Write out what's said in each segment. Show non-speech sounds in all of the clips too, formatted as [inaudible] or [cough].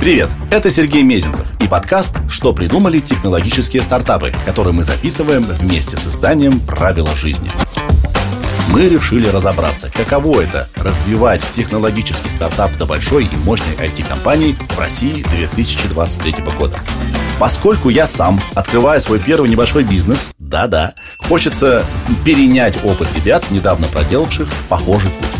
Привет, это Сергей Мезенцев и подкаст «Что придумали технологические стартапы», который мы записываем вместе с изданием «Правила жизни». Мы решили разобраться, каково это – развивать технологический стартап до большой и мощной IT-компании в России 2023 года. Поскольку я сам открываю свой первый небольшой бизнес, да-да, хочется перенять опыт ребят, недавно проделавших похожий путь.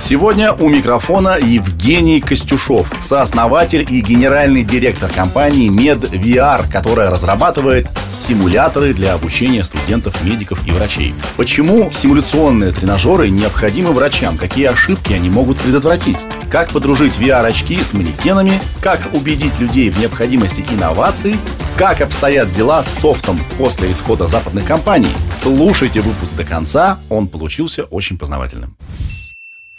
Сегодня у микрофона Евгений Костюшов, сооснователь и генеральный директор компании MedVR, которая разрабатывает симуляторы для обучения студентов, медиков и врачей. Почему симуляционные тренажеры необходимы врачам? Какие ошибки они могут предотвратить? Как подружить VR-очки с манекенами? Как убедить людей в необходимости инноваций? Как обстоят дела с софтом после исхода западных компаний? Слушайте выпуск до конца, он получился очень познавательным.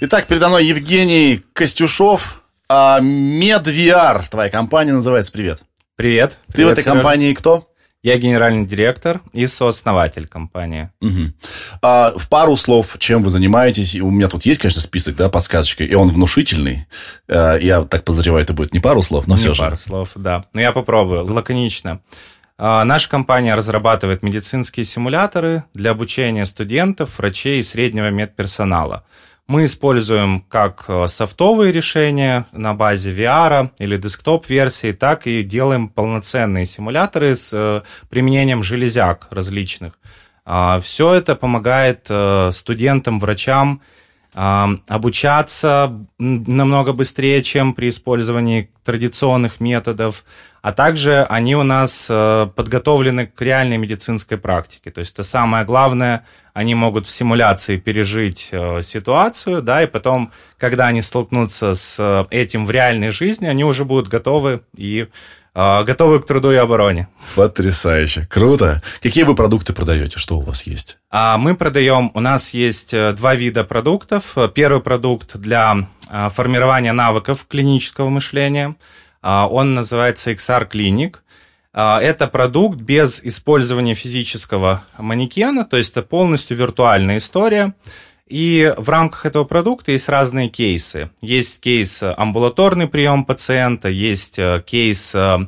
Итак, передо мной Евгений Костюшов. А, MedVR, твоя компания называется. Привет. Привет. Ты Привет, в этой Сережа. компании кто? Я генеральный директор и сооснователь компании. Мгм. А, в пару слов, чем вы занимаетесь? У меня тут есть, конечно, список, да, подсказочкой, и он внушительный. А, я так подозреваю, это будет не пару слов, но все Не же. пару слов, да. Но я попробую, лаконично. А, Наша компания разрабатывает медицинские симуляторы для обучения студентов, врачей и среднего медперсонала. Мы используем как э, софтовые решения на базе VR или десктоп-версии, так и делаем полноценные симуляторы с э, применением железяк различных. Все это помогает э, студентам, врачам а, обучаться намного быстрее, чем при использовании традиционных методов, а также они у нас э, подготовлены к реальной медицинской практике. То есть это самое главное, они могут в симуляции пережить э, ситуацию, да, и потом, когда они столкнутся с э, этим в реальной жизни, они уже будут готовы и готовы к труду и обороне. Потрясающе. Круто. Какие вы продукты продаете? Что у вас есть? А Мы продаем, у нас есть э, два вида продуктов. Первый продукт для а, формирования навыков клинического мышления. А, Он называется XR Clinic. А, Это продукт без использования физического манекена, то есть это полностью виртуальная история. И в рамках этого продукта есть разные кейсы. Есть кейс э, амбулаторный прием пациента, есть э, кейс э,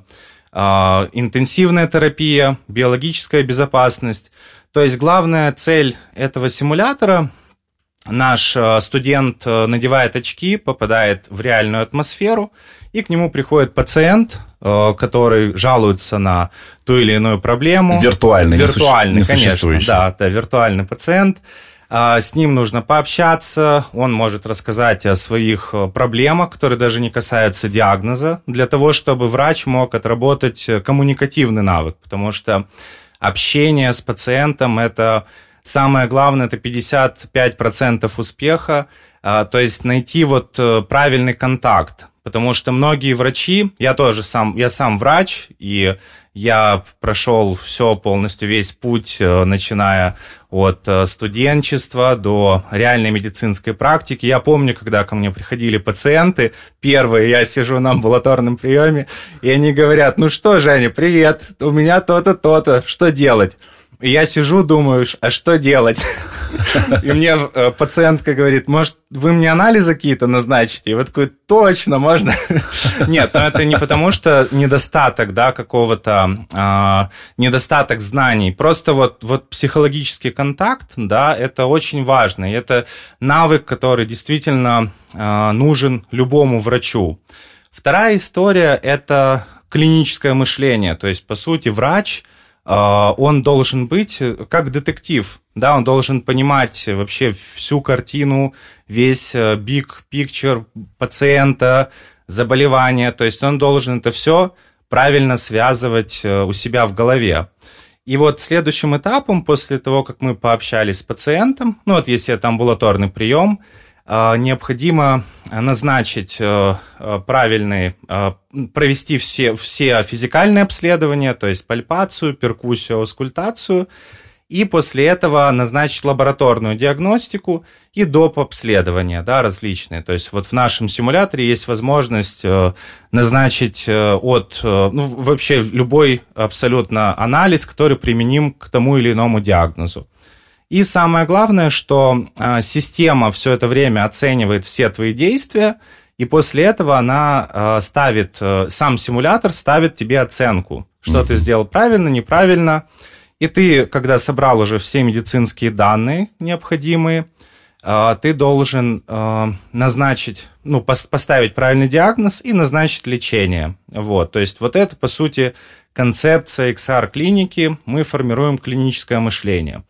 интенсивная терапия, биологическая безопасность. То есть главная цель этого симулятора наш студент надевает очки, попадает в реальную атмосферу, и к нему приходит пациент, который жалуется на ту или иную проблему. Виртуальный, не суще- Виртуальный, не конечно. Да, да, виртуальный пациент. А, С ним нужно пообщаться, он может рассказать о своих э, проблемах, которые даже не касаются диагноза, для того, чтобы врач мог отработать э, коммуникативный навык, потому что общение с пациентом – это самое главное, это 55% успеха, а, то есть найти вот э, правильный контакт, потому что многие врачи, я тоже сам, я сам врач, и я прошел все полностью, весь путь, э, начиная от э, студенчества до реальной медицинской практики. Я помню, когда ко мне приходили пациенты, первые, я сижу на амбулаторном приеме, и они говорят, ну что, Женя, привет, у меня то-то, то-то, что делать? Я сижу, думаю, а что делать? [laughs] И мне э, пациентка говорит, может, вы мне анализы какие-то назначите? И вот такой, точно, можно? [laughs] Нет, но это не потому, что недостаток, да, какого-то, а, недостаток знаний. Просто вот, вот психологический контакт, да, это очень важно. И это навык, который действительно а, нужен любому врачу. Вторая история – это клиническое мышление. То есть, по сути, врач – он должен быть э, как детектив, да, он должен понимать вообще всю картину, весь э, big picture пациента, заболевания, то есть он должен это все правильно связывать э, у себя в голове. И вот следующим этапом, после того, как мы пообщались с пациентом, ну вот если это амбулаторный прием, а, необходимо назначить э, э, правильный, э, провести все, все физикальные обследования, то есть пальпацию, перкуссию, аускультацию, и после этого назначить лабораторную диагностику и доп. обследования, да, различные. То есть вот в нашем симуляторе есть возможность э, назначить э, от, э, ну, вообще любой абсолютно анализ, который применим к тому или иному диагнозу. И самое главное, что э, система все это время оценивает все твои действия и после этого она э, ставит, э, сам симулятор ставит тебе оценку, что mm-hmm. ты сделал правильно, неправильно. И ты, когда собрал уже все медицинские данные необходимые, э, ты должен назначить, ну, пос- поставить правильный диагноз и назначить лечение. Вот, то есть вот это, по сути, концепция XR-клиники. Мы формируем клиническое мышление.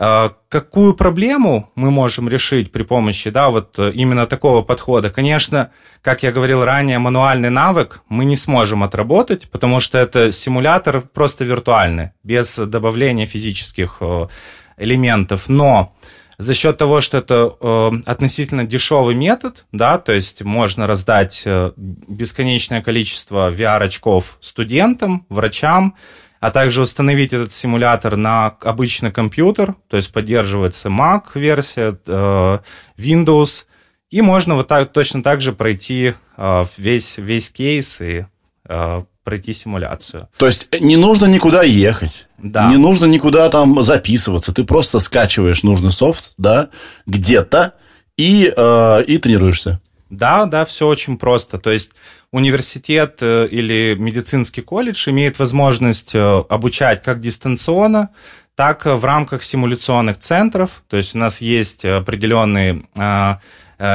А, какую проблему мы можем решить при помощи да, вот э, именно такого подхода? Конечно, как я говорил ранее, мануальный навык мы не сможем отработать, потому что это симулятор просто виртуальный, без добавления физических э, элементов. Но за счет того, что это э, относительно дешевый метод, да, то есть можно раздать бесконечное количество VR-очков студентам, врачам, а также установить этот симулятор на обычный компьютер, то есть поддерживается Mac версия, э, Windows, и можно вот так, точно так же пройти э, весь, весь кейс и э, пройти симуляцию. То есть не нужно никуда ехать, да. не нужно никуда там записываться, ты просто скачиваешь нужный софт, да, где-то и, э, и тренируешься. Да, да, все очень просто. То есть университет э, или медицинский колледж имеет возможность э, обучать как дистанционно, так в рамках симуляционных центров. То есть у нас есть определенные а,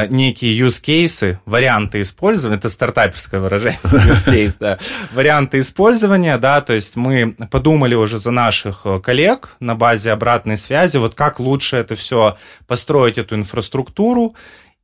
некие use cases, варианты использования, это стартаперское выражение, [laughs] use case, да, варианты использования, да, то есть мы подумали уже за наших э, коллег на базе обратной связи, вот как лучше это все построить, эту инфраструктуру,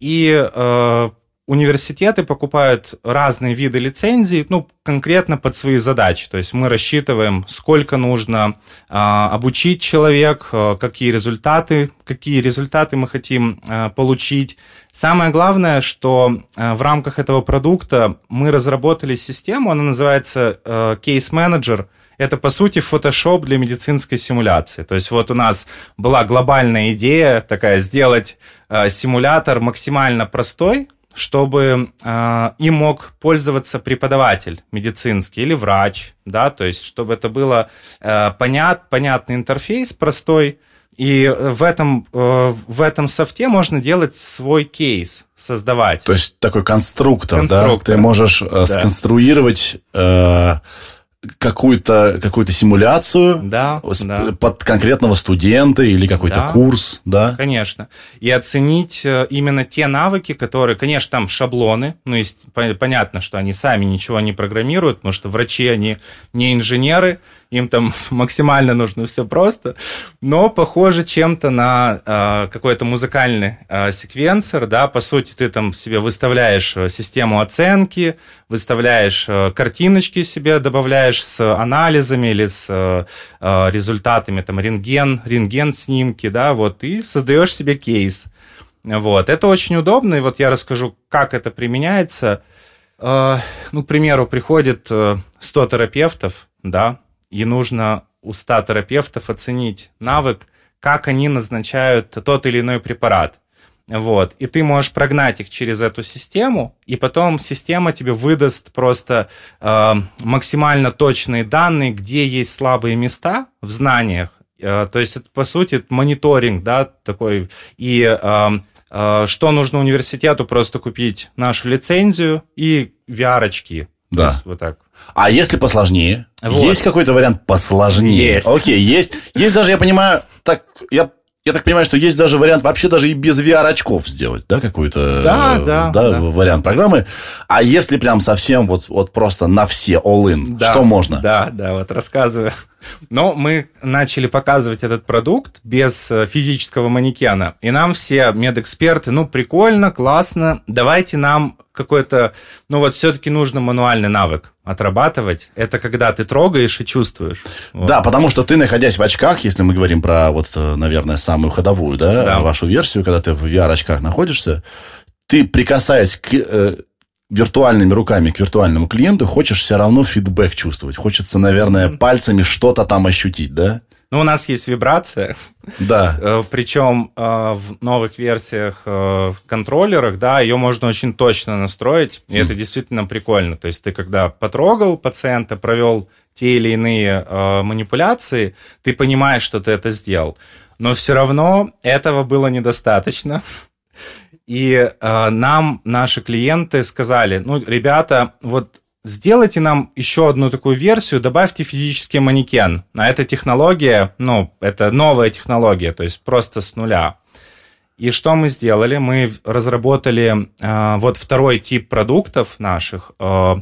и э, университеты покупают разные виды лицензий, ну, конкретно под свои задачи. То есть мы рассчитываем, сколько нужно э, обучить человек, э, какие результаты, какие результаты мы хотим э, получить. Самое главное, что э, в рамках этого продукта мы разработали систему, она называется э, Case Manager. Это, по сути, Photoshop для медицинской симуляции. То есть вот у нас была глобальная идея такая, сделать э, симулятор максимально простой, чтобы э, им мог пользоваться преподаватель медицинский или врач, да, то есть чтобы это было э, понят, понятный интерфейс простой, и в этом, э, в этом софте можно делать свой кейс, создавать. То есть такой конструктор, конструктор. да? Ты можешь э, да. сконструировать... Э, какую-то какую симуляцию да, да. под конкретного студента или какой-то да, курс, да? Конечно. И оценить э, именно те навыки, которые, конечно, там шаблоны, ну, есть понятно, что они сами ничего не программируют, потому что врачи, они не инженеры, им там [laughs] максимально нужно все просто, но похоже чем-то на э, какой-то музыкальный э, секвенсор, да, по сути ты там себе выставляешь э, систему оценки, выставляешь э, картиночки себе, добавляешь с анализами или с э, э результатами, там, рентген, рентген-снимки, да, вот, и создаешь себе кейс. Вот, это очень удобно, и вот я расскажу, как это применяется. Э, ну, к примеру, приходит 100 э, терапевтов, да, и нужно у 100 терапевтов оценить навык, как они назначают тот или иной препарат. Вот. И ты можешь прогнать их через эту систему, и потом система тебе выдаст просто э, максимально точные данные, где есть слабые места в знаниях. Э, то есть, это, по сути, это мониторинг, да, такой. И э, э, что нужно университету? Просто купить нашу лицензию и VR-очки. Да. вот так. А если посложнее? Вот. Есть какой-то вариант посложнее? Есть. Окей, есть. Есть даже, я понимаю, так, я я так понимаю, что есть даже вариант вообще даже и без VR-очков сделать, да, какой-то да, э, да, да, да. вариант программы. А если прям совсем вот, вот просто на все all-in, да, что можно? Да, да, вот рассказываю. Но мы начали показывать этот продукт без э, физического манекена. И нам все медэксперты, ну, прикольно, классно, давайте нам какой-то, ну вот все-таки нужно мануальный навык отрабатывать. Это когда ты трогаешь и чувствуешь. Вот. Да, потому что ты, находясь в очках, если мы говорим про вот, э, наверное, самую ходовую, да, да. вашу версию, когда ты в VR-очках находишься, ты, прикасаясь к э, виртуальными руками к виртуальному клиенту, хочешь все равно фидбэк чувствовать. Хочется, наверное, пальцами что-то там ощутить, да? Ну, у нас есть вибрация. Да. Э, Причем э, в новых версиях э, контроллерах, да, ее можно очень точно настроить, и mm. это действительно прикольно. То есть ты когда потрогал пациента, провел те или иные манипуляции, ты понимаешь, что ты это сделал. Но все равно этого было недостаточно. И э, нам наши клиенты сказали, ну, ребята, вот сделайте нам еще одну такую версию, добавьте физический манекен. А эта технология, ну, это новая технология, то есть просто с нуля. И что мы сделали? Мы разработали э, вот второй тип продуктов наших, э,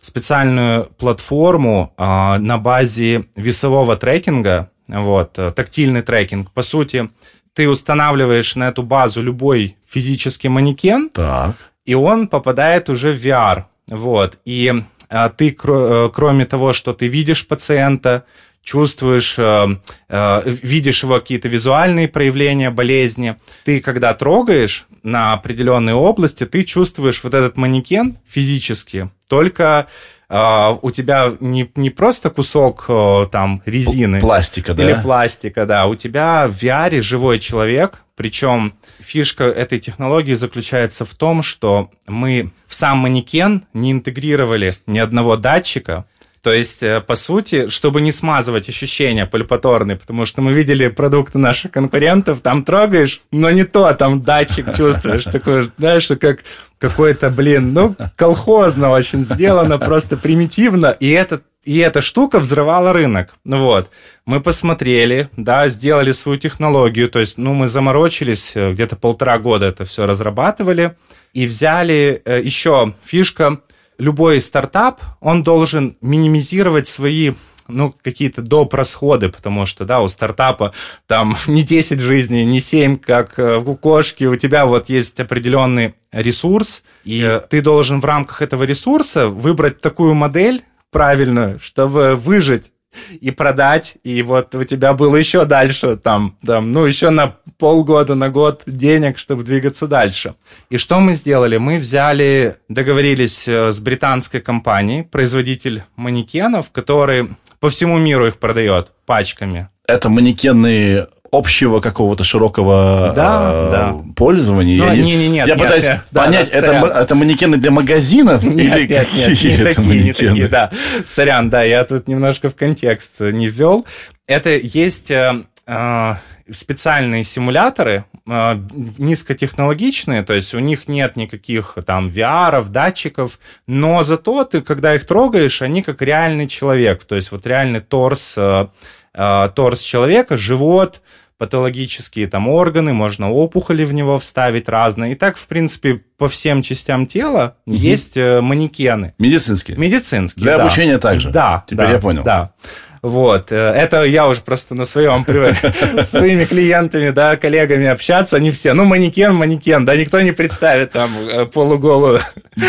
специальную платформу э, на базе весового трекинга, вот, э, тактильный трекинг. По сути, ты устанавливаешь на эту базу любой физический манекен, так. и он попадает уже в VR. Вот. И а, ты, э, кроме того, что ты видишь пациента, чувствуешь, э, э, видишь его какие-то визуальные проявления болезни. Ты, когда трогаешь на определенные области, ты чувствуешь вот этот манекен физически, только Uh, у тебя не, не просто кусок там резины. Пластика, да? Или пластика, да. У тебя в VR живой человек, причем фишка этой технологии заключается в том, что мы в сам манекен не интегрировали ни одного датчика, то есть, э, по сути, чтобы не смазывать ощущения пальпаторные, потому что мы видели продукты наших конкурентов, там трогаешь, но не то, там датчик чувствуешь, такой, знаешь, что как какой-то, блин, ну, колхозно очень сделано, просто примитивно, и это и эта штука взрывала рынок. Вот. Мы посмотрели, да, сделали свою технологию, то есть, ну, мы заморочились, э, где-то полтора года это все разрабатывали, и взяли э, еще фишка, любой стартап, он должен минимизировать свои ну, какие-то доп. расходы, потому что, да, у стартапа там [laughs] не 10 жизней, не 7, как э, у кошки, у тебя вот есть определенный ресурс, и ты должен в рамках этого ресурса выбрать такую модель правильную, чтобы выжить и продать, и вот у тебя было еще дальше, там, там, ну, еще на полгода, на год денег, чтобы двигаться дальше. И что мы сделали? Мы взяли, договорились э, с британской компанией, производитель манекенов, который по всему миру их продает пачками. Это манекены общего какого-то широкого да, э, да. пользования. Ну, я, не, не, нет, я нет, пытаюсь нет, понять, да, это, это манекены для магазина [laughs] нет, или нет, какие нет, не это такие, манекены? не такие, да. Сорян, да, я тут немножко в контекст не ввел. Это есть э, э, специальные симуляторы, э, низкотехнологичные, то есть у них нет никаких там VR, датчиков, но зато ты, когда их трогаешь, они как реальный человек, то есть вот реальный торс, э, э, торс человека, живот, патологические там органы, можно опухоли в него вставить разные. И так, в принципе, по всем частям тела угу. есть э, манекены. Медицинские? Медицинские, Для да. обучения также? Да. Теперь да, я понял. Да. Вот, э, это я уже просто на своем [laughs] привык с своими клиентами, да, коллегами общаться, они все, ну, манекен, манекен, да, никто не представит там э, полуголую.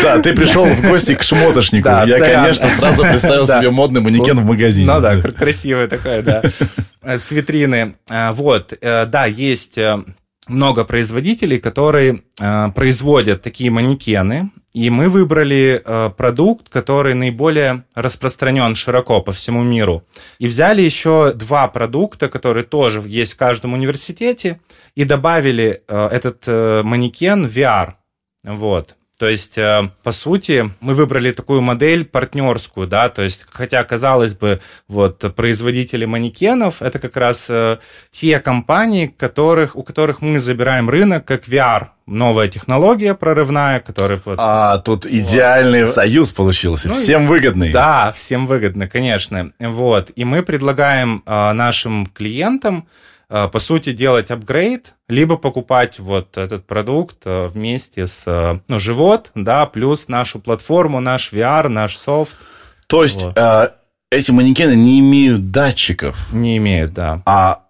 Да, ты [laughs] пришел в гости к шмотошнику, Да, я, сорян. конечно, сразу представил [laughs] Да. себе модный манекен в магазине. Ну да, кр- красивая такая, да, э, с витрины. Вот, да, есть много производителей, которые э, производят такие манекены, и мы выбрали э, продукт, который наиболее распространен широко по всему миру. И взяли еще два продукта, которые тоже есть в каждом университете, и добавили э, этот э, манекен VR. Вот. То есть, э, по сути, мы выбрали такую модель партнерскую, да, то есть, хотя, казалось бы, вот производители манекенов это как раз э, те компании, которых, у которых мы забираем рынок как VR, новая технология прорывная, которая вот, А тут идеальный союз получился, Ну, всем выгодный. да, всем выгодно, конечно. Вот. И мы предлагаем э, нашим клиентам, по сути, делать апгрейд, либо покупать вот этот продукт э, вместе с э, ну, живот, да, плюс нашу платформу, наш VR, наш софт То есть Вот. э, эти манекены не имеют датчиков, не имеют, да. а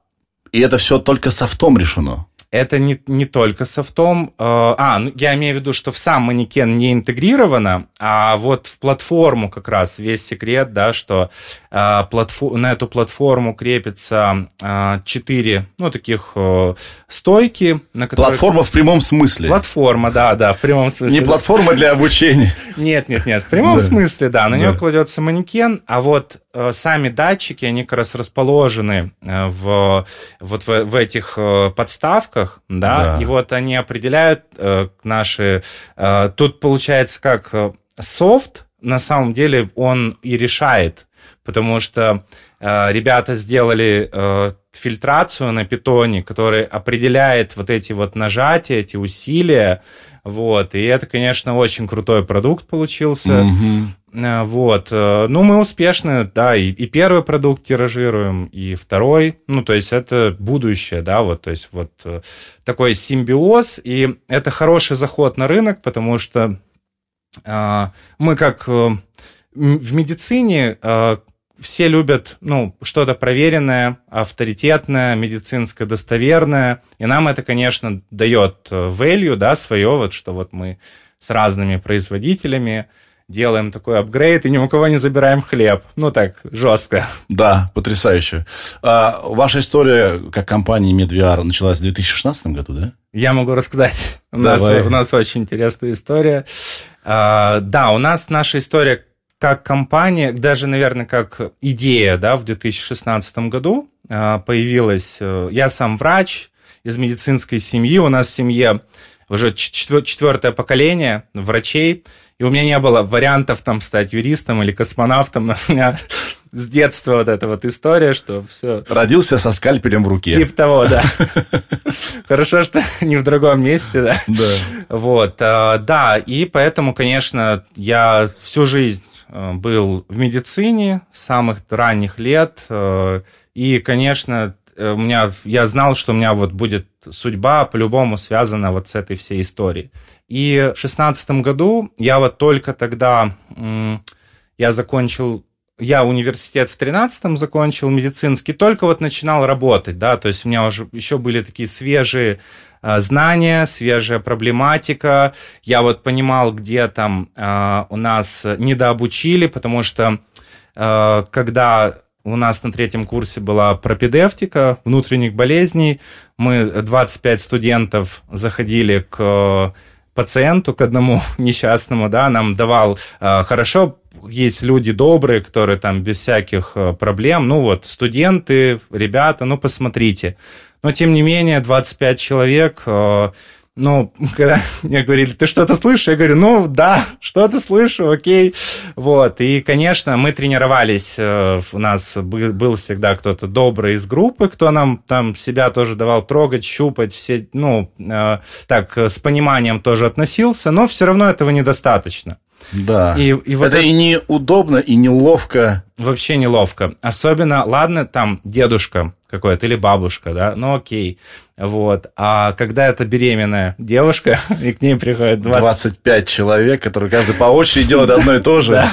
и это все только софтом решено. Это не, не только софтом. э, А, ну, я имею в виду, что в сам манекен не интегрировано, а вот в платформу как раз весь секрет, да, что э, платфо- на эту платформу крепится э, четыре, ну, таких э, стойки, на которые... Платформа в прямом смысле. Платформа, да, да, в прямом смысле. Не платформа для обучения. Нет, нет, нет. В прямом смысле, да. На нее кладется манекен, а вот сами датчики, они как раз расположены э, в, вот в, в этих э, подставках, да, Да. и вот они определяют э, наши... э, тут получается как э, софт, на самом деле он и решает, потому что э, ребята сделали э, фильтрацию на питоне, который определяет вот эти вот нажатия, эти усилия, вот, и это, конечно, очень крутой продукт получился. Угу. Вот, э, ну, мы успешны, да, и, и первый продукт тиражируем, и второй, ну, то есть это будущее, да, вот, то есть вот э, такой симбиоз, и это хороший заход на рынок, потому что э, мы как в медицине все любят, ну, что-то проверенное, авторитетное, медицинское, достоверное. И нам это, конечно, дает э, value, да, свое, вот что вот мы с разными производителями делаем такой апгрейд и ни у кого не забираем хлеб. Ну, так, жестко. Да, потрясающе. А, ваша история как компании MedVR началась в 2016 году, да? Я могу рассказать. У, нас, у нас очень интересная история. А, да, у нас наша история как компания, даже, наверное, как идея, да, в 2016 году а, появилась. Э, я сам врач из медицинской семьи. У нас в семье уже четвертое поколение врачей. И у меня не было вариантов там стать юристом или космонавтом. [laughs] У меня с детства вот эта вот история, что все... Родился со скальпелем в руке. Тип того, да. [laughs] Хорошо, что [laughs] не в другом месте, да. Да. Вот, а, да, и поэтому, конечно, я всю жизнь Э, был в медицине с самых ранних лет. Э, и, конечно, у меня, я знал, что у меня вот будет судьба по-любому связана вот с этой всей историей. И в шестнадцатом году я вот только тогда, я закончил я университет в 13-м закончил медицинский, только вот начинал работать, да, то есть у меня уже еще были такие свежие Э, знания, свежая проблематика. Я вот понимал, где там э, у нас недообучили, потому что э, когда у нас на третьем курсе была пропедевтика внутренних болезней, мы 25 студентов заходили к пациенту, к одному [laughs] несчастному, да, нам давал хорошо есть люди добрые, которые там без всяких проблем, ну вот, студенты, ребята, ну посмотрите. Но, тем не менее, 25 человек, э, ну, когда мне говорили, ты что-то слышишь? Я говорю, ну, да, что-то слышу, окей. Вот, и, конечно, мы тренировались, э, у нас был всегда кто-то добрый из группы, кто нам там себя тоже давал трогать, щупать, все, ну, э, так, с пониманием тоже относился, но все равно этого недостаточно. Да. И, и вот это, это и неудобно, и неловко. Вообще неловко. Особенно, ладно, там дедушка какой-то или бабушка, да, ну окей. Вот. А когда это беременная девушка, [laughs] и к ней приходит 20... 25 человек, которые каждый по очереди делает одно и то же.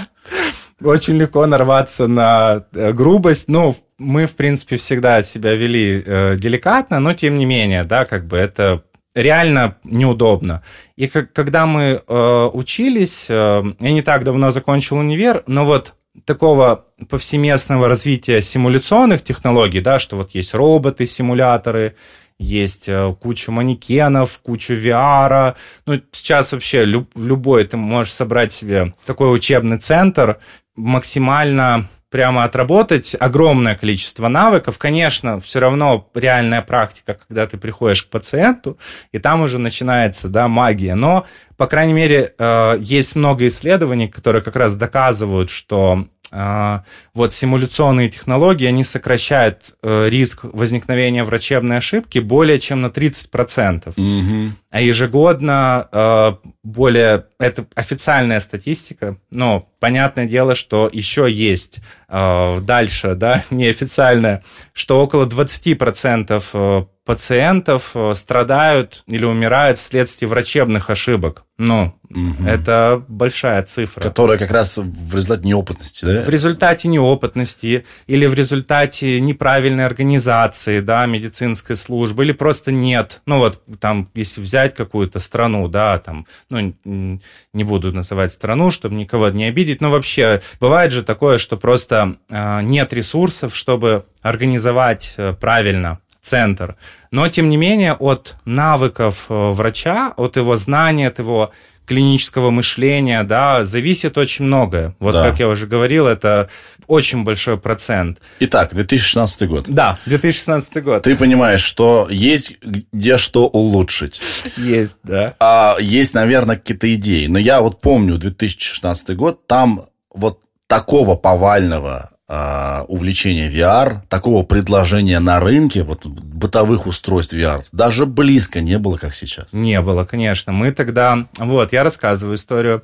Очень легко нарваться на э, грубость. Ну, мы, в принципе, всегда себя вели э, деликатно, но тем не менее, да, как бы это реально неудобно. И как, когда мы э, учились, э, я не так давно закончил универ, но вот такого повсеместного развития симуляционных технологий, да, что вот есть роботы, симуляторы, есть э, куча манекенов, куча VR. Ну, сейчас вообще люб, любой ты можешь собрать себе такой учебный центр максимально прямо отработать огромное количество навыков. Конечно, все равно реальная практика, когда ты приходишь к пациенту, и там уже начинается да, магия. Но, по крайней мере, э, есть много исследований, которые как раз доказывают, что а, вот симуляционные технологии, они сокращают э, риск возникновения врачебной ошибки более чем на 30%. Угу. А ежегодно э, более... Это официальная статистика, но понятное дело, что еще есть э, дальше, да, [laughs] неофициальная, что около 20% пациентов э, страдают или умирают вследствие врачебных ошибок. Ну, угу. это большая цифра. Которая как раз в результате неопытности, да? В результате неопытности или в результате неправильной организации, да, медицинской службы, или просто нет. Ну, вот там, если взять какую-то страну, да, там, ну, не буду называть страну, чтобы никого не обидеть, но вообще бывает же такое, что просто э, нет ресурсов, чтобы организовать э, правильно центр. Но, тем не менее, от навыков э, врача, от его знания, от его клинического мышления, да, зависит очень многое. Вот, да. как я уже говорил, это очень большой процент. Итак, 2016 год. Да, 2016 год. Ты понимаешь, что есть где что улучшить. Есть, да. А есть, наверное, какие-то идеи. Но я вот помню 2016 год, там вот такого повального а, увлечения VR, такого предложения на рынке, вот бытовых устройств VR, даже близко не было, как сейчас. Не было, конечно. Мы тогда, вот, я рассказываю историю.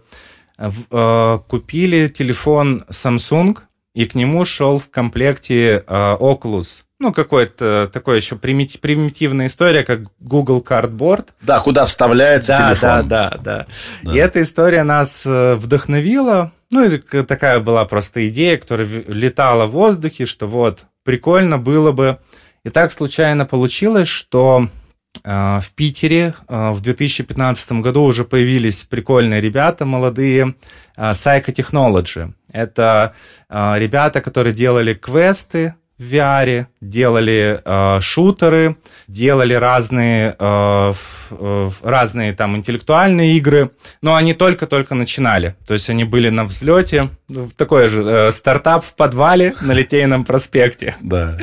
Э, купили телефон Samsung, и к нему шел в комплекте э, Oculus ну, какой-то такой еще примитивная история, как Google Cardboard. Да, куда вставляется да, телефон. Да, да, да, да. И эта история нас э, вдохновила. Ну, и такая была просто идея, которая летала в воздухе, что вот, прикольно было бы. И так случайно получилось, что э, в Питере э, в 2015 году уже появились прикольные ребята, молодые, Psycho Technology. Это ребята, которые делали квесты, в VR, делали э, шутеры, делали разные, э, э, разные там интеллектуальные игры, но они только-только начинали. То есть они были на взлете, в такой же э, стартап в подвале на Литейном проспекте. [laughs] Да.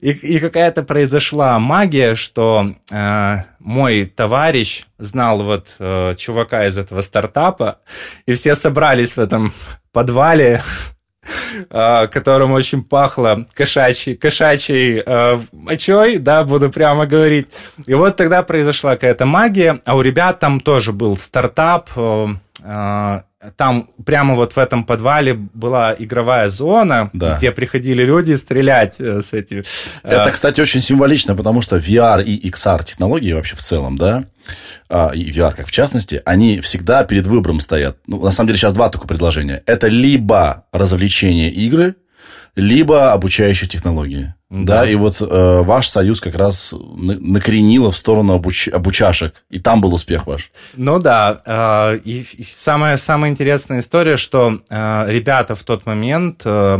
И, и какая-то произошла магия, что э, мой товарищ знал вот э, чувака из этого стартапа, и все собрались в этом подвале которым очень пахло кошачьей, кошачьей э, мочой, да, буду прямо говорить. И вот тогда произошла какая-то магия, а у ребят там тоже был стартап, э, э, там прямо вот в этом подвале была игровая зона, да. где приходили люди стрелять э, с этим. Это, кстати, очень символично, потому что VR и XR технологии вообще в целом, да, а, и VR как в частности, они всегда перед выбором стоят. Ну, на самом деле сейчас два только предложения. Это либо развлечение игры, либо обучающие технологии. Да, да и вот э, ваш союз как раз накоренило в сторону обуч... обучашек, и там был успех ваш. Ну да, э, и, и самая, самая интересная история, что э, ребята в тот момент, э,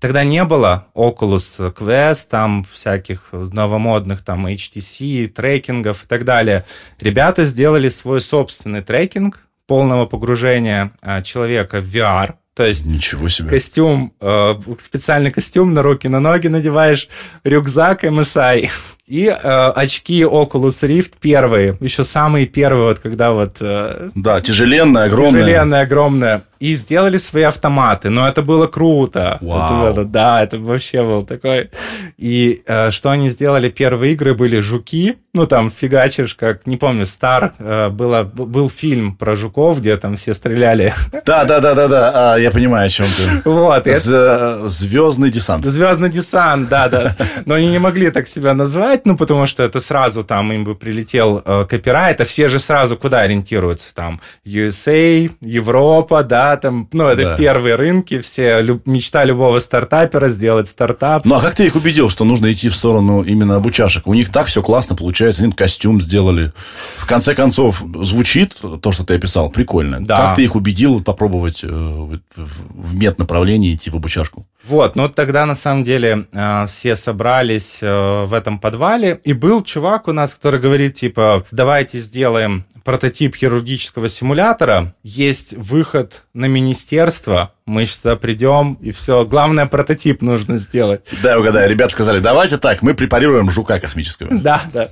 тогда не было Oculus Quest, там всяких новомодных там HTC, трекингов и так далее. Ребята сделали свой собственный трекинг полного погружения э, человека в VR, то есть Ничего себе. костюм, э, специальный костюм на руки, на ноги надеваешь, рюкзак MSI и э, очки Oculus Rift первые, еще самые первые, вот когда вот... Э, да, тяжеленная, огромная. Тяжеленная, огромная. И сделали свои автоматы, но это было круто. Вау. Вот это, да, это вообще был такой... И э, что они сделали, первые игры были жуки, ну там фигачишь, как, не помню, Стар, э, было, был фильм про жуков, где там все стреляли. Да, да, да, да, да, а, я понимаю, о чем ты. Вот. З- Звездный десант. Звездный десант, да, да. Но они не могли так себя назвать, ну, потому что это сразу там им бы прилетел э, копирайт, а все же сразу куда ориентируются? Там USA, Европа, да, там, ну, это да. первые рынки, все, люб, мечта любого стартапера сделать стартап. Ну, а как ты их убедил, что нужно идти в сторону именно обучашек? У них так все классно получается, они костюм сделали. В конце концов, звучит то, что ты описал, прикольно. Да. Как ты их убедил попробовать э, в меднаправлении идти в обучашку? Вот, ну тогда на самом деле э, все собрались э, в этом подвале, и был чувак у нас, который говорит, типа, давайте сделаем прототип хирургического симулятора, есть выход на министерство, мы сюда придем, и все. Главное, прототип нужно сделать. Да, угадаю. Ребята сказали, давайте так, мы препарируем жука космического. [laughs] Да, да.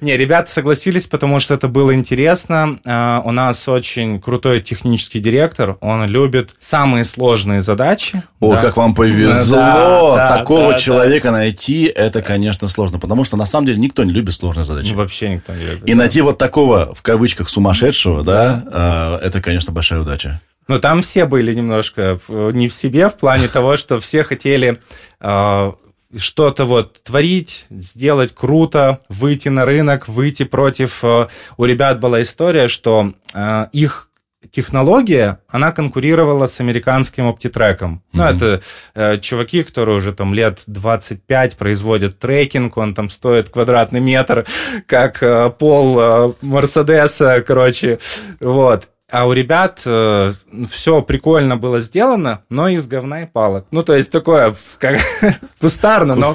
Не, ребята согласились, потому что это было интересно. А, у нас очень крутой технический директор, он любит самые сложные задачи. О, да. как вам повезло! Да, да, Такого да, человека да. найти, это, конечно, сложно, потому что, на самом деле, никто не любит сложные задачи. Ну, вообще никто не любит. И да. найти вот такого, в кавычках, сумасшедшего, да, а, это, конечно, большая удача. Ну, там все были немножко не в себе в плане того, что все хотели э, что-то вот творить, сделать круто, выйти на рынок, выйти против... Э, у ребят была история, что э, их технология, она конкурировала с американским оптитреком. Mm-hmm. Ну, это э, чуваки, которые уже там лет 25 производят трекинг, он там стоит квадратный метр, как э, пол э, Мерседеса, короче, вот. А у ребят э, все прикольно было сделано, но из говна и палок. Ну, то есть такое, как [laughs] кустарно, но,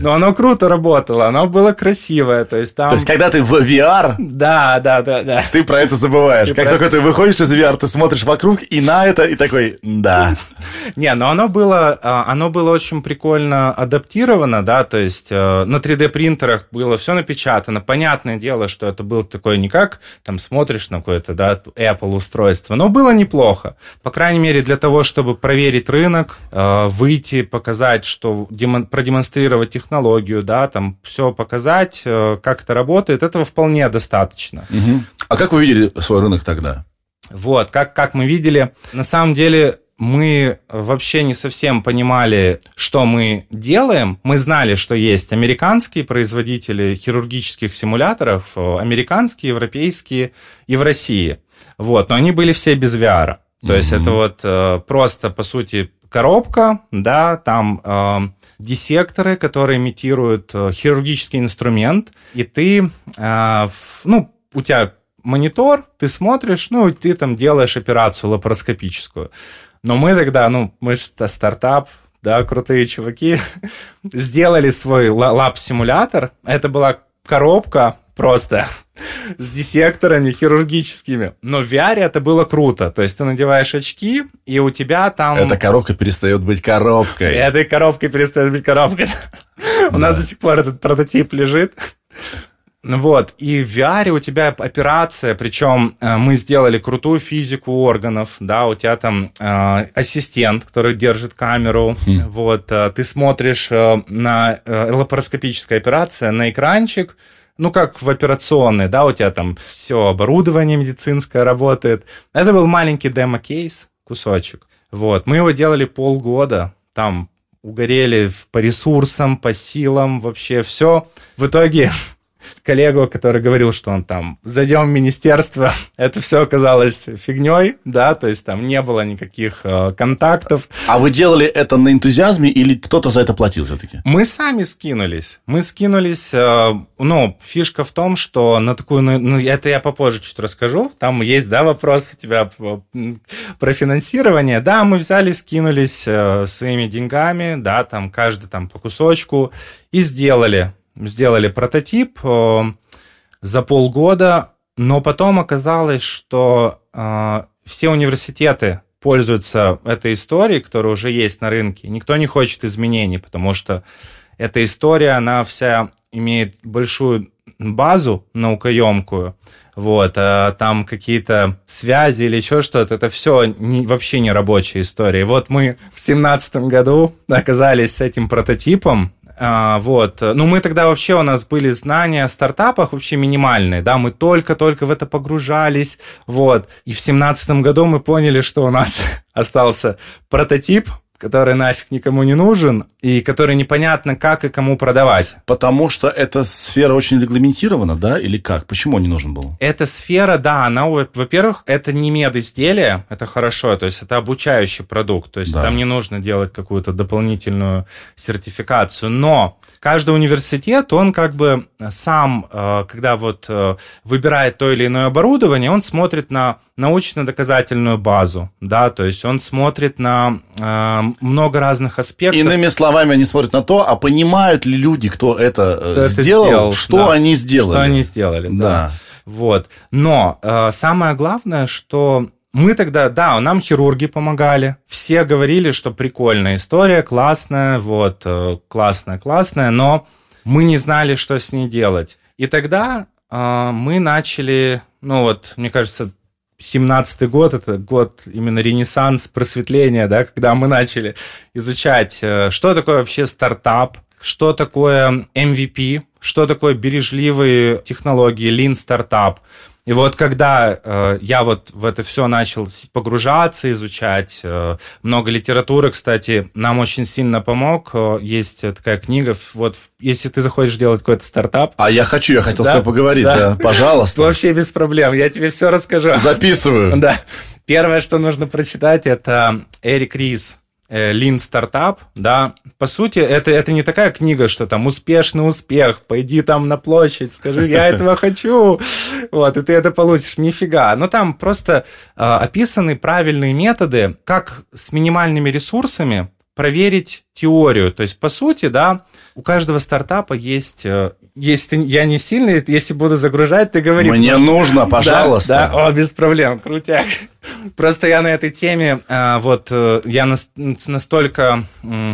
но оно круто работало, оно было красивое. То есть, там... то есть, когда ты в VR, да, да, да, да. ты про это забываешь. Ты как про... только ты выходишь из VR, ты смотришь вокруг и на это, и такой, да. [laughs] Не, но оно было, а, оно было очень прикольно адаптировано, да, то есть э, на 3D принтерах было все напечатано. Понятное дело, что это был такой не как, там смотришь на какой-то, да, Apple устройство. Но было неплохо. По крайней мере, для того, чтобы проверить рынок, э, выйти, показать, что продемонстрировать технологию, да, там все показать, э, как это работает, этого вполне достаточно. Угу. А как вы видели свой рынок тогда? Вот, как, как мы видели, на самом деле мы вообще не совсем понимали, что мы делаем. Мы знали, что есть американские производители хирургических симуляторов, э, американские, европейские и в России. Вот, но они были все без VR. То mm-hmm. есть это вот э, просто, по сути, коробка, да, там э, диссекторы, которые имитируют э, хирургический инструмент, и ты, э, ну, у тебя монитор, ты смотришь, ну, и ты там делаешь операцию лапароскопическую. Но мы тогда, ну, мы же стартап, да, крутые чуваки, [laughs] сделали свой лаб-симулятор. Это была коробка просто с диссекторами хирургическими. Но в VR это было круто. То есть ты надеваешь очки, и у тебя там... Эта коробка перестает быть коробкой. Этой коробкой перестает быть коробкой. [laughs] У нас до сих пор этот прототип лежит. Вот, и в VR у тебя операция, причем э, мы сделали крутую физику органов, да, у тебя там э, ассистент, который держит камеру, хм. вот, э, ты смотришь э, на э, лапароскопическая операция, на экранчик, ну, как в операционной, да, у тебя там все оборудование медицинское работает. Это был маленький демо-кейс, кусочек. Вот, мы его делали полгода, там угорели по ресурсам, по силам, вообще все. В итоге коллегу, который говорил, что он там зайдем в министерство, [laughs] это все оказалось фигней, да, то есть там не было никаких э, контактов. А вы делали это на энтузиазме или кто-то за это платил все-таки? Мы сами скинулись. Мы скинулись, э, ну, фишка в том, что на такую, ну, ну, это я попозже чуть расскажу, там есть, да, вопрос у тебя про финансирование, да, мы взяли, скинулись э, своими деньгами, да, там каждый там по кусочку и сделали сделали прототип э, за полгода, но потом оказалось, что э, все университеты пользуются этой историей, которая уже есть на рынке. Никто не хочет изменений, потому что эта история, она вся имеет большую базу наукоемкую, вот, а там какие-то связи или еще что-то, это все не, вообще не рабочая история. И вот мы в семнадцатом году оказались с этим прототипом, а, вот. Ну, мы тогда вообще, у нас были знания о стартапах вообще минимальные, да, мы только-только в это погружались, вот. И в семнадцатом году мы поняли, что у нас [laughs] остался прототип, который нафиг никому не нужен и который непонятно как и кому продавать. Потому что эта сфера очень регламентирована, да, или как? Почему он не нужен был? Эта сфера, да, она, во-первых, это не медизделие, это хорошо, то есть это обучающий продукт, то есть да. там не нужно делать какую-то дополнительную сертификацию, но каждый университет, он как бы сам, э, когда вот э, выбирает то или иное оборудование, он смотрит на научно-доказательную базу, да, то есть он смотрит на э, много разных аспектов. Иными словами, они смотрят на то, а понимают ли люди, кто это, кто сделал, это сделал, что да, они сделали. Что они сделали, да. да. Вот. Но э, самое главное, что мы тогда, да, нам хирурги помогали, все говорили, что прикольная история, классная, вот, э, классная, классная, но мы не знали, что с ней делать. И тогда э, мы начали, ну вот, мне кажется, 17 год, это год именно ренессанс просветления, да, когда мы начали изучать, э, что такое вообще стартап, что такое MVP, что такое бережливые технологии, lean стартап, и вот когда э, я вот в это все начал погружаться, изучать, э, много литературы, кстати, нам очень сильно помог. Э, есть такая книга, вот если ты захочешь делать какой-то стартап. А я хочу, я хотел да? с тобой поговорить, да, да пожалуйста. Вообще без проблем, я тебе все расскажу. Записываю. [laughs] Да. Первое, что нужно прочитать, это Эрик Рис Lean стартап, да, по сути, это, это не такая книга, что там успешный успех, пойди там на площадь, скажи, я [laughs] этого хочу, вот, и ты это получишь, нифига. Но там просто э, описаны правильные методы, как с минимальными ресурсами проверить теорию. То есть, по сути, да, у каждого стартапа есть... э, есть я не сильный, если буду загружать, ты говори. Мне потому нужно, пожалуйста. Да, да, о, без проблем, крутяк. Просто я на этой теме, а, вот, э, я нас- настолько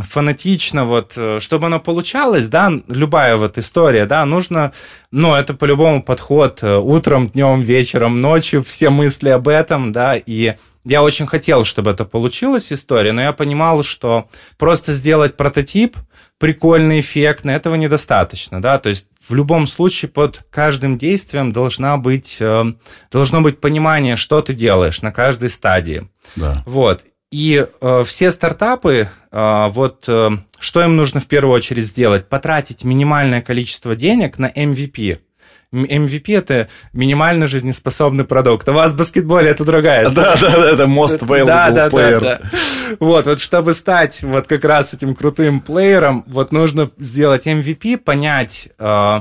фанатично, вот, э, чтобы оно получалось, да, любая вот история, да, нужно, ну, это по-любому подход э, утром, днем, вечером, ночью, все мысли об этом, да, и я очень хотел, чтобы это получилась история, но я понимал, что просто сделать прототип, прикольный, эффектный, этого недостаточно, да, то есть в любом случае под каждым действием должна быть, э, должно быть понимание, что ты делаешь на каждой стадии. Да. Вот. И э, все стартапы, э, вот э, что им нужно в первую очередь сделать? Потратить минимальное количество денег на MVP. MVP это минимально жизнеспособный продукт. У вас в баскетболе это другая Да, да, да, это most available да, да, player. Да, да. Вот, вот чтобы стать вот как раз этим крутым плеером, вот нужно сделать MVP, понять, э,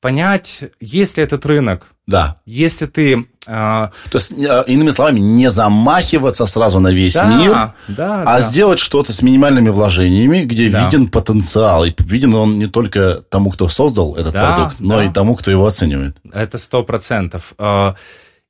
понять, есть ли этот рынок. Да. Если ты... э, То есть, э, иными словами, не замахиваться сразу на весь да, мир, да, а да. сделать что-то с минимальными вложениями, где Да. виден потенциал. И виден он не только тому, кто создал этот Да, продукт, но да. и тому, кто его оценивает. Это сто процентов. Э,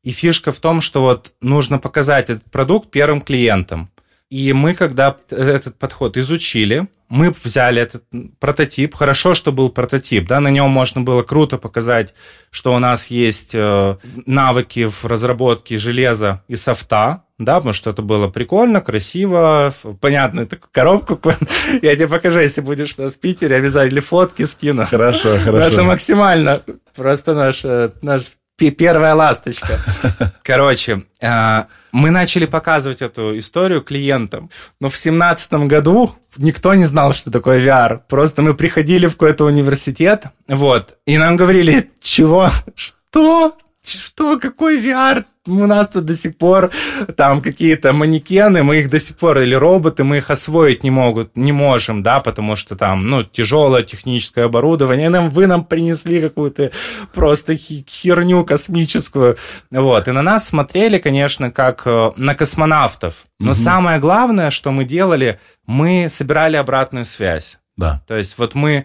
И фишка в том, что вот нужно показать этот продукт первым клиентам. И мы, когда этот подход изучили, мы взяли этот прототип. Хорошо, что был прототип, да, на нем можно было круто показать, что у нас есть э, навыки в разработке железа и софта, да, потому что это было прикольно, красиво, понятно, такую коробку. [laughs] Я тебе покажу, если будешь у нас в Питере, обязательно фотки скину. Хорошо, [laughs] хорошо. Это максимально. Просто наш, э, наш первая ласточка. [laughs] Короче, э, мы начали показывать эту историю клиентам, но в семнадцатом году никто не знал, что такое VR. Просто мы приходили в какой-то университет, вот, и нам говорили, чего, что, что, какой VR? У нас тут до сих пор там какие-то манекены, мы их до сих пор, или роботы, мы их освоить не могут, не можем, да, потому что там, ну, тяжелое техническое оборудование, нам, вы нам принесли какую-то просто херню космическую, вот, и на нас смотрели, конечно, как э, на космонавтов, но самое главное, что мы делали, мы собирали обратную связь, Да. то есть вот мы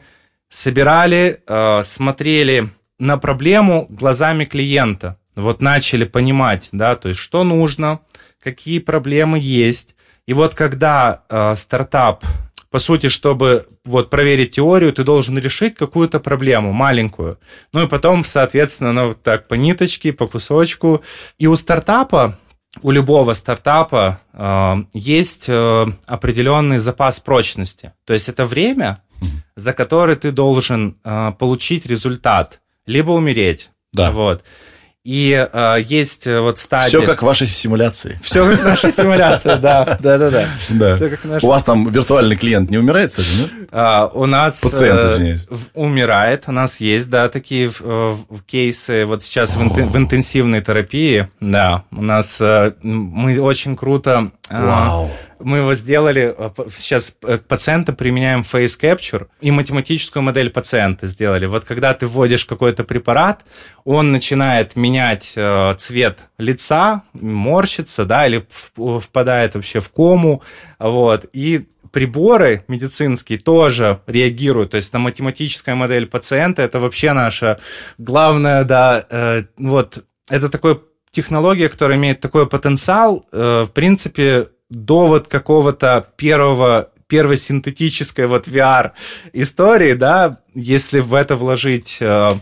собирали, э, смотрели на проблему глазами клиента. Вот начали понимать, да, то есть что нужно, какие проблемы есть. И вот когда э, стартап, по сути, чтобы вот проверить теорию, ты должен решить какую-то проблему маленькую. Ну и потом, соответственно, ну вот так по ниточке, по кусочку. И у стартапа у любого стартапа э, есть э, определенный запас прочности. То есть это время, за которое ты должен э, получить результат, либо умереть. Да. Вот. И э, есть э, вот стадия... Все как в вашей симуляции. Все как наша симуляция, да, да, да, да. Да. Всё как наша У вас там виртуальный клиент не умирает, кстати, нет? А, у нас Пациент, э, извиняюсь. в- умирает, у нас есть, да, такие э, в- кейсы. Вот сейчас в, интен- в интенсивной терапии, да, у нас э, мы очень круто. э, Вау. Мы его сделали, э, сейчас э, к пациенту применяем face capture и математическую модель пациента сделали. Вот когда ты вводишь какой-то препарат, он начинает менять э, цвет лица, морщится, да, или впадает вообще в кому, вот, и приборы медицинские тоже реагируют, то есть на математическая модель пациента, это вообще наша главная, да, вот, это такой технология, которая имеет такой потенциал, в принципе, до вот какого-то первого первой синтетической вот VR истории, да, если в это вложить э,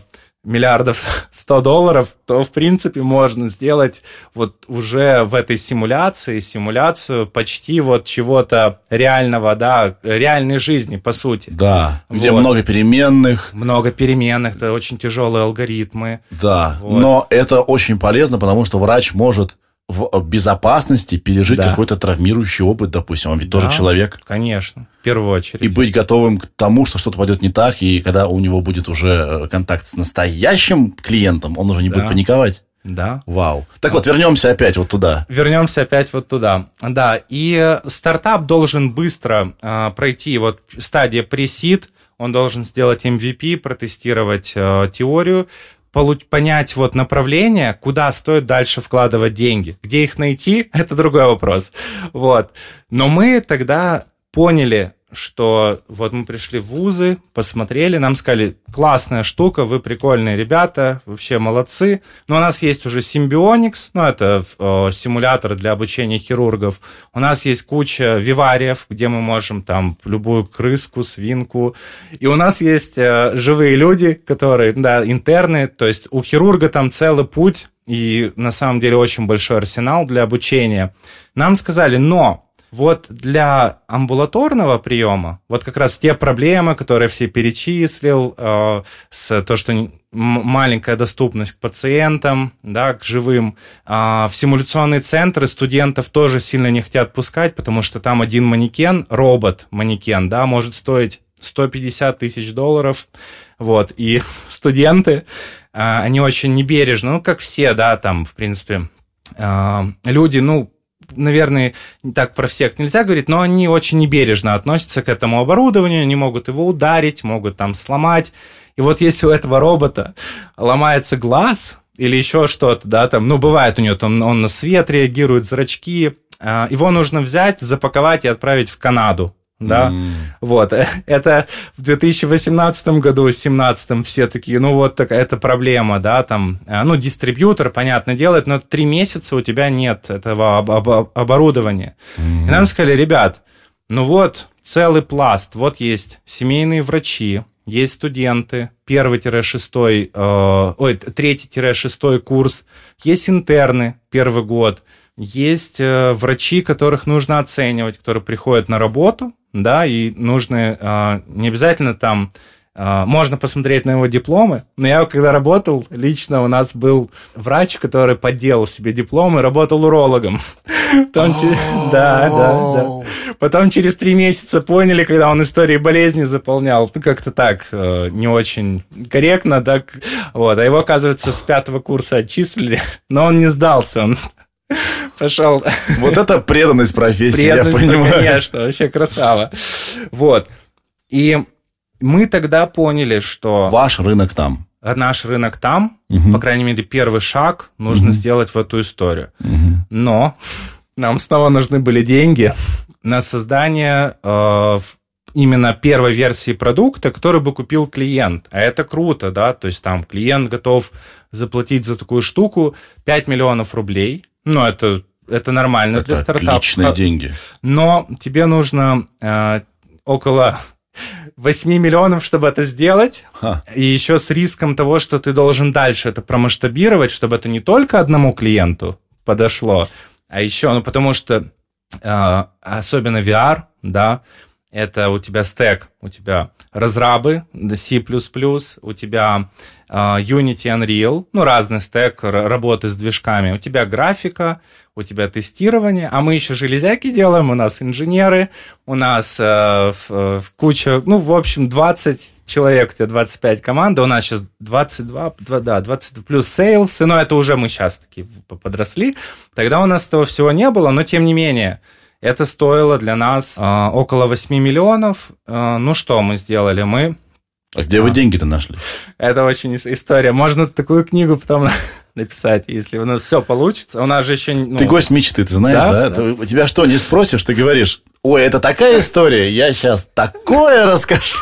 миллиардов [laughs] 100 долларов, то, в принципе, можно сделать вот уже в этой симуляции, симуляцию почти вот чего-то реального, да, реальной жизни, по сути. Да. Где Вот. много переменных. Много переменных, это очень тяжелые алгоритмы. Да. Вот. Но это очень полезно, потому что врач может в безопасности пережить Да. какой-то травмирующий опыт, допустим. Он ведь тоже Да, человек. Конечно, в первую очередь. И быть готовым к тому, что что-то пойдет не так, и когда у него будет уже э, контакт с настоящим клиентом, он уже не Да. будет паниковать. Да. Вау. Так вот, вернемся опять вот туда. Вернемся опять вот туда. Да, и э, стартап должен быстро э, пройти вот стадия пресид, он должен сделать MVP, протестировать э, теорию, понять вот направление, куда стоит дальше вкладывать деньги. Где их найти, [laughs] это другой вопрос. Вот. Но мы тогда поняли, что вот мы пришли в вузы, посмотрели, нам сказали, классная штука, вы прикольные ребята, вообще молодцы. Но у нас есть уже Symbionix, ну, это э, симулятор для обучения хирургов. У нас есть куча вивариев, где мы можем там любую крыску, свинку. И у нас есть э, живые люди, которые, да, интерны, то есть у хирурга там целый путь, и на самом деле очень большой арсенал для обучения. Нам сказали, но вот для амбулаторного приема, вот как раз те проблемы, которые все перечислил, э, с то, что маленькая доступность к пациентам, да, к живым. А в симуляционные центры студентов тоже сильно не хотят пускать, потому что там один манекен, робот-манекен, да, может стоить 150 тысяч долларов. Вот, и [laughs] студенты, а, они очень небережно, ну, как все, да, там, в принципе, а, люди, ну, наверное, так про всех нельзя говорить, но они очень небережно относятся к этому оборудованию, они могут его ударить, могут там сломать. И вот если у этого робота ломается глаз или еще что-то, да, там, ну, бывает у него там, он на свет реагирует, зрачки, а, его нужно взять, запаковать и отправить в Канаду да, mm. вот, [laughs] это в 2018 году, в 2017 все такие, ну вот такая это проблема, да, там, э, ну, дистрибьютор, понятно, делает, но три месяца у тебя нет этого об- об- оборудования. Mm. И нам сказали, ребят, ну вот, целый пласт, вот есть семейные врачи, есть студенты, первый-шестой, э, ой, третий-шестой курс, есть интерны, первый год, есть э, врачи, которых нужно оценивать, которые приходят на работу, да, и нужно э, не обязательно там э, можно посмотреть на его дипломы, но я когда работал, лично у нас был врач, который подделал себе дипломы, работал урологом. Потом, да, да, да. Потом через три месяца поняли, когда он истории болезни заполнял, ну, как-то так, э, не очень корректно, так, вот, а его, оказывается, с пятого курса отчислили, но он не сдался, он пошел. Вот это преданность профессии, преданность, я понимаю. конечно, вообще красава. Вот. И мы тогда поняли, что... Ваш рынок там. Наш рынок там, угу. по крайней мере, первый шаг нужно угу. сделать в эту историю. Угу. Но нам снова нужны были деньги на создание э, именно первой версии продукта, который бы купил клиент. А это круто, да, то есть там клиент готов заплатить за такую штуку 5 миллионов рублей, ну, это, это нормально это для стартапа. Отличные деньги. Но тебе нужно э, около 8 миллионов, чтобы это сделать. Ха. И еще с риском того, что ты должен дальше это промасштабировать, чтобы это не только одному клиенту подошло, а еще, ну, потому что э, особенно VR, да, это у тебя стек, у тебя разрабы, C++, у тебя uh, Unity, Unreal, ну, разный стек работы с движками, у тебя графика, у тебя тестирование, а мы еще железяки делаем, у нас инженеры, у нас uh, в, в куча, ну, в общем, 20 человек, у тебя 25 команд, у нас сейчас 22, да, 20 плюс сейлсы, но это уже мы сейчас такие подросли, тогда у нас этого всего не было, но тем не менее, это стоило для нас э, около 8 миллионов. Э, ну что мы сделали? Мы... А где а, вы деньги-то нашли? Это очень история. Можно такую книгу потом [laughs] написать, если у нас все получится. У нас же еще... Ну... Ты гость мечты, ты знаешь, да? да? да? Ты, у тебя что, не спросишь, ты говоришь, ой, это такая история, я сейчас такое расскажу.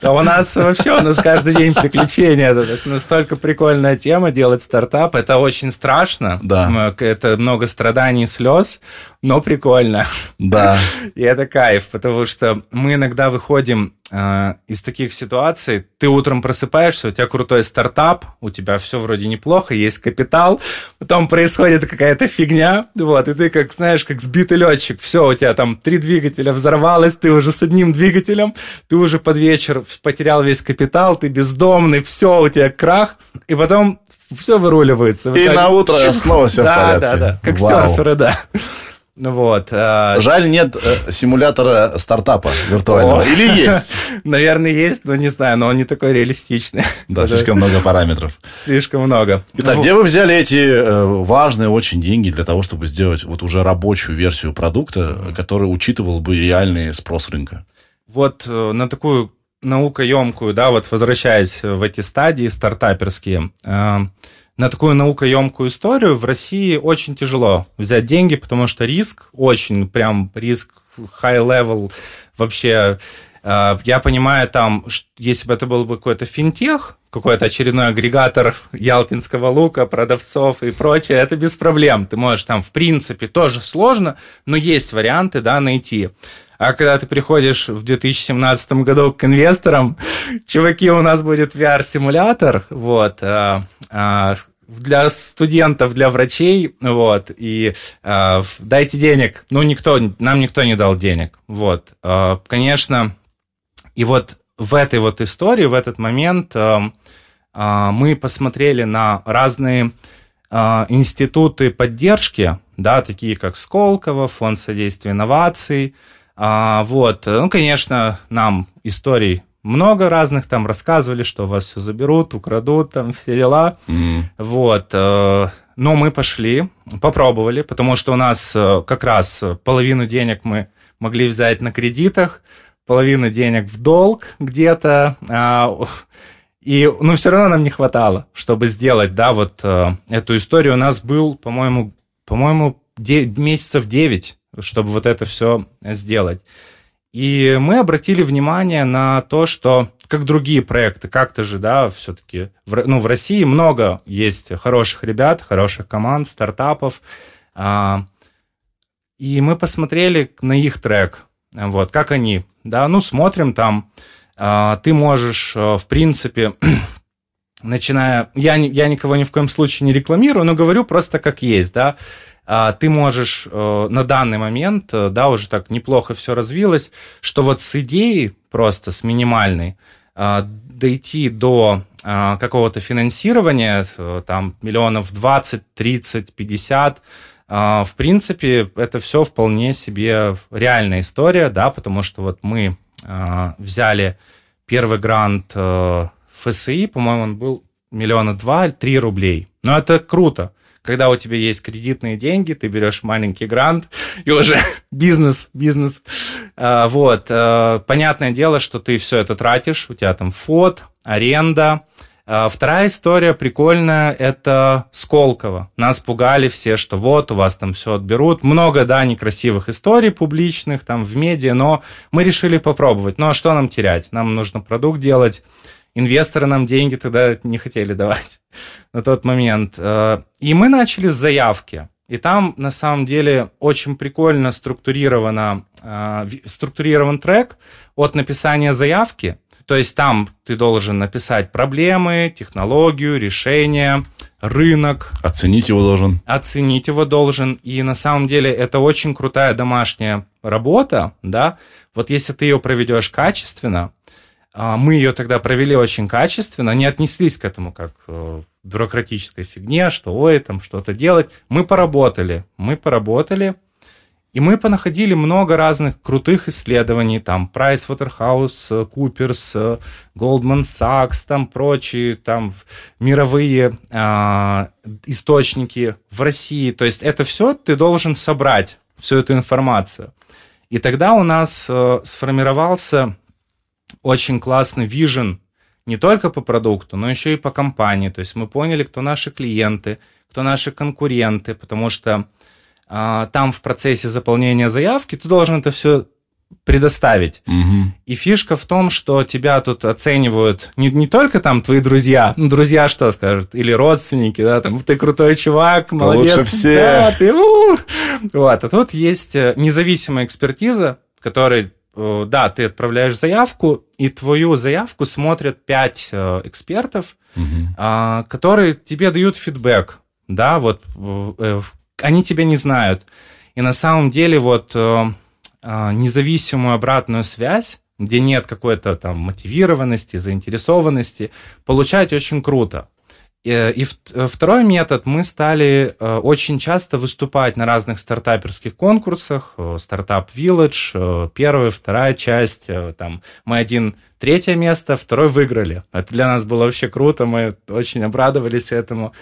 Да у нас вообще, у нас каждый день приключения. Это, настолько прикольная тема, делать стартап. Это очень страшно. Да. Это много страданий и слез, но прикольно. Да. И это кайф, потому что мы иногда выходим э, из таких ситуаций. Ты утром просыпаешься, у тебя крутой стартап, у тебя все вроде неплохо, есть капитал, потом происходит какая-то фигня, вот, и ты как, знаешь, как сбитый летчик, все, у тебя там три двигателя взорвалось, ты уже с одним двигателем, ты уже под вечер потерял весь капитал, ты бездомный, все, у тебя крах, и потом все выруливается. И на утро снова все да, в порядке. Да, да, да, как Вау. серферы, да. Ну вот. А... Жаль, нет э, симулятора стартапа виртуального. О. Или есть? [laughs] Наверное, есть, но не знаю, но он не такой реалистичный. Да, слишком много параметров. Слишком много. Итак, ну, где вы взяли эти э, важные очень деньги для того, чтобы сделать вот уже рабочую версию продукта, который учитывал бы реальный спрос рынка? Вот э, на такую наукоемкую, да, вот возвращаясь в эти стадии стартаперские, на такую наукоемкую историю в России очень тяжело взять деньги, потому что риск очень, прям риск high level вообще. Э, я понимаю, там, если бы это был бы какой-то финтех, какой-то очередной агрегатор ялтинского лука, продавцов и прочее, это без проблем. Ты можешь там, в принципе, тоже сложно, но есть варианты, да, найти. А когда ты приходишь в 2017 году к инвесторам, чуваки, у нас будет VR-симулятор, вот, а, а, для студентов, для врачей, вот, и э, дайте денег. Ну, никто, нам никто не дал денег, вот. Э, конечно, и вот в этой вот истории, в этот момент э, э, мы посмотрели на разные э, институты поддержки, да, такие как Сколково, Фонд содействия инноваций, а, вот, ну, конечно, нам историй много разных, там рассказывали, что вас все заберут, украдут, там все дела. Mm. Вот, э, но мы пошли, попробовали, потому что у нас э, как раз половину денег мы могли взять на кредитах, половину денег в долг где-то, а, и, ну, все равно нам не хватало, чтобы сделать, да, вот э, эту историю. У нас был, по-моему, по-моему, месяцев 9 чтобы вот это все сделать. И мы обратили внимание на то, что как другие проекты, как-то же, да, все-таки, в, ну, в России много есть хороших ребят, хороших команд, стартапов. А, и мы посмотрели на их трек, вот, как они, да, ну, смотрим там, а, ты можешь, э, в принципе, [clears throat] начиная, я, я никого ни в коем случае не рекламирую, но говорю просто как есть, да, ты можешь э, на данный момент, э, да, уже так неплохо все развилось, что вот с идеей просто, с минимальной, а, дойти до а, какого-то финансирования, э, там, миллионов 20, 30, 50, в принципе, это все вполне себе реальная история, да, потому что вот мы взяли первый грант ФСИ, по-моему, он был миллиона два, три рублей. Но это круто когда у тебя есть кредитные деньги, ты берешь маленький грант, и уже [laughs] бизнес, бизнес. А, вот. А, понятное дело, что ты все это тратишь, у тебя там фот, аренда. А, вторая история прикольная, это Сколково. Нас пугали все, что вот, у вас там все отберут. Много, да, некрасивых историй публичных, там, в медиа, но мы решили попробовать. Ну, а что нам терять? Нам нужно продукт делать. Инвесторы нам деньги тогда не хотели давать [laughs] на тот момент. Э, и мы начали с заявки. И там, на самом деле, очень прикольно структурировано, э, структурирован трек от написания заявки. То есть там ты должен написать проблемы, технологию, решение, рынок. Оценить его должен. Оценить его должен. И на самом деле это очень крутая домашняя работа, да. Вот если ты ее проведешь качественно, мы ее тогда провели очень качественно, не отнеслись к этому как э, бюрократической фигне, что ой, там что-то делать. Мы поработали, мы поработали, и мы понаходили много разных крутых исследований, там Pricewaterhouse, Coopers, Goldman Sachs, там прочие, там мировые а, источники в России. То есть это все ты должен собрать, всю эту информацию. И тогда у нас а, сформировался очень классный вижен не только по продукту, но еще и по компании. То есть мы поняли, кто наши клиенты, кто наши конкуренты, потому что а, там в процессе заполнения заявки ты должен это все предоставить. Угу. И фишка в том, что тебя тут оценивают не, не только там твои друзья, ну, друзья что скажут, или родственники, да, там, ты крутой чувак, молодец. Лучше все. Да, ты, у Вот, а тут есть э, независимая экспертиза, которая Э, да, ты отправляешь заявку, и твою заявку смотрят пять э, экспертов, угу. которые тебе дают фидбэк, да, вот э, они тебя не знают. И на самом деле вот независимую обратную связь, где нет какой-то там мотивированности, заинтересованности, получать очень круто. Э, и э, второй метод, мы стали э, очень часто выступать на разных стартаперских конкурсах, стартап Village, первая, вторая часть, там мы один третье место, второй выиграли. Это для нас было вообще круто, мы очень обрадовались этому.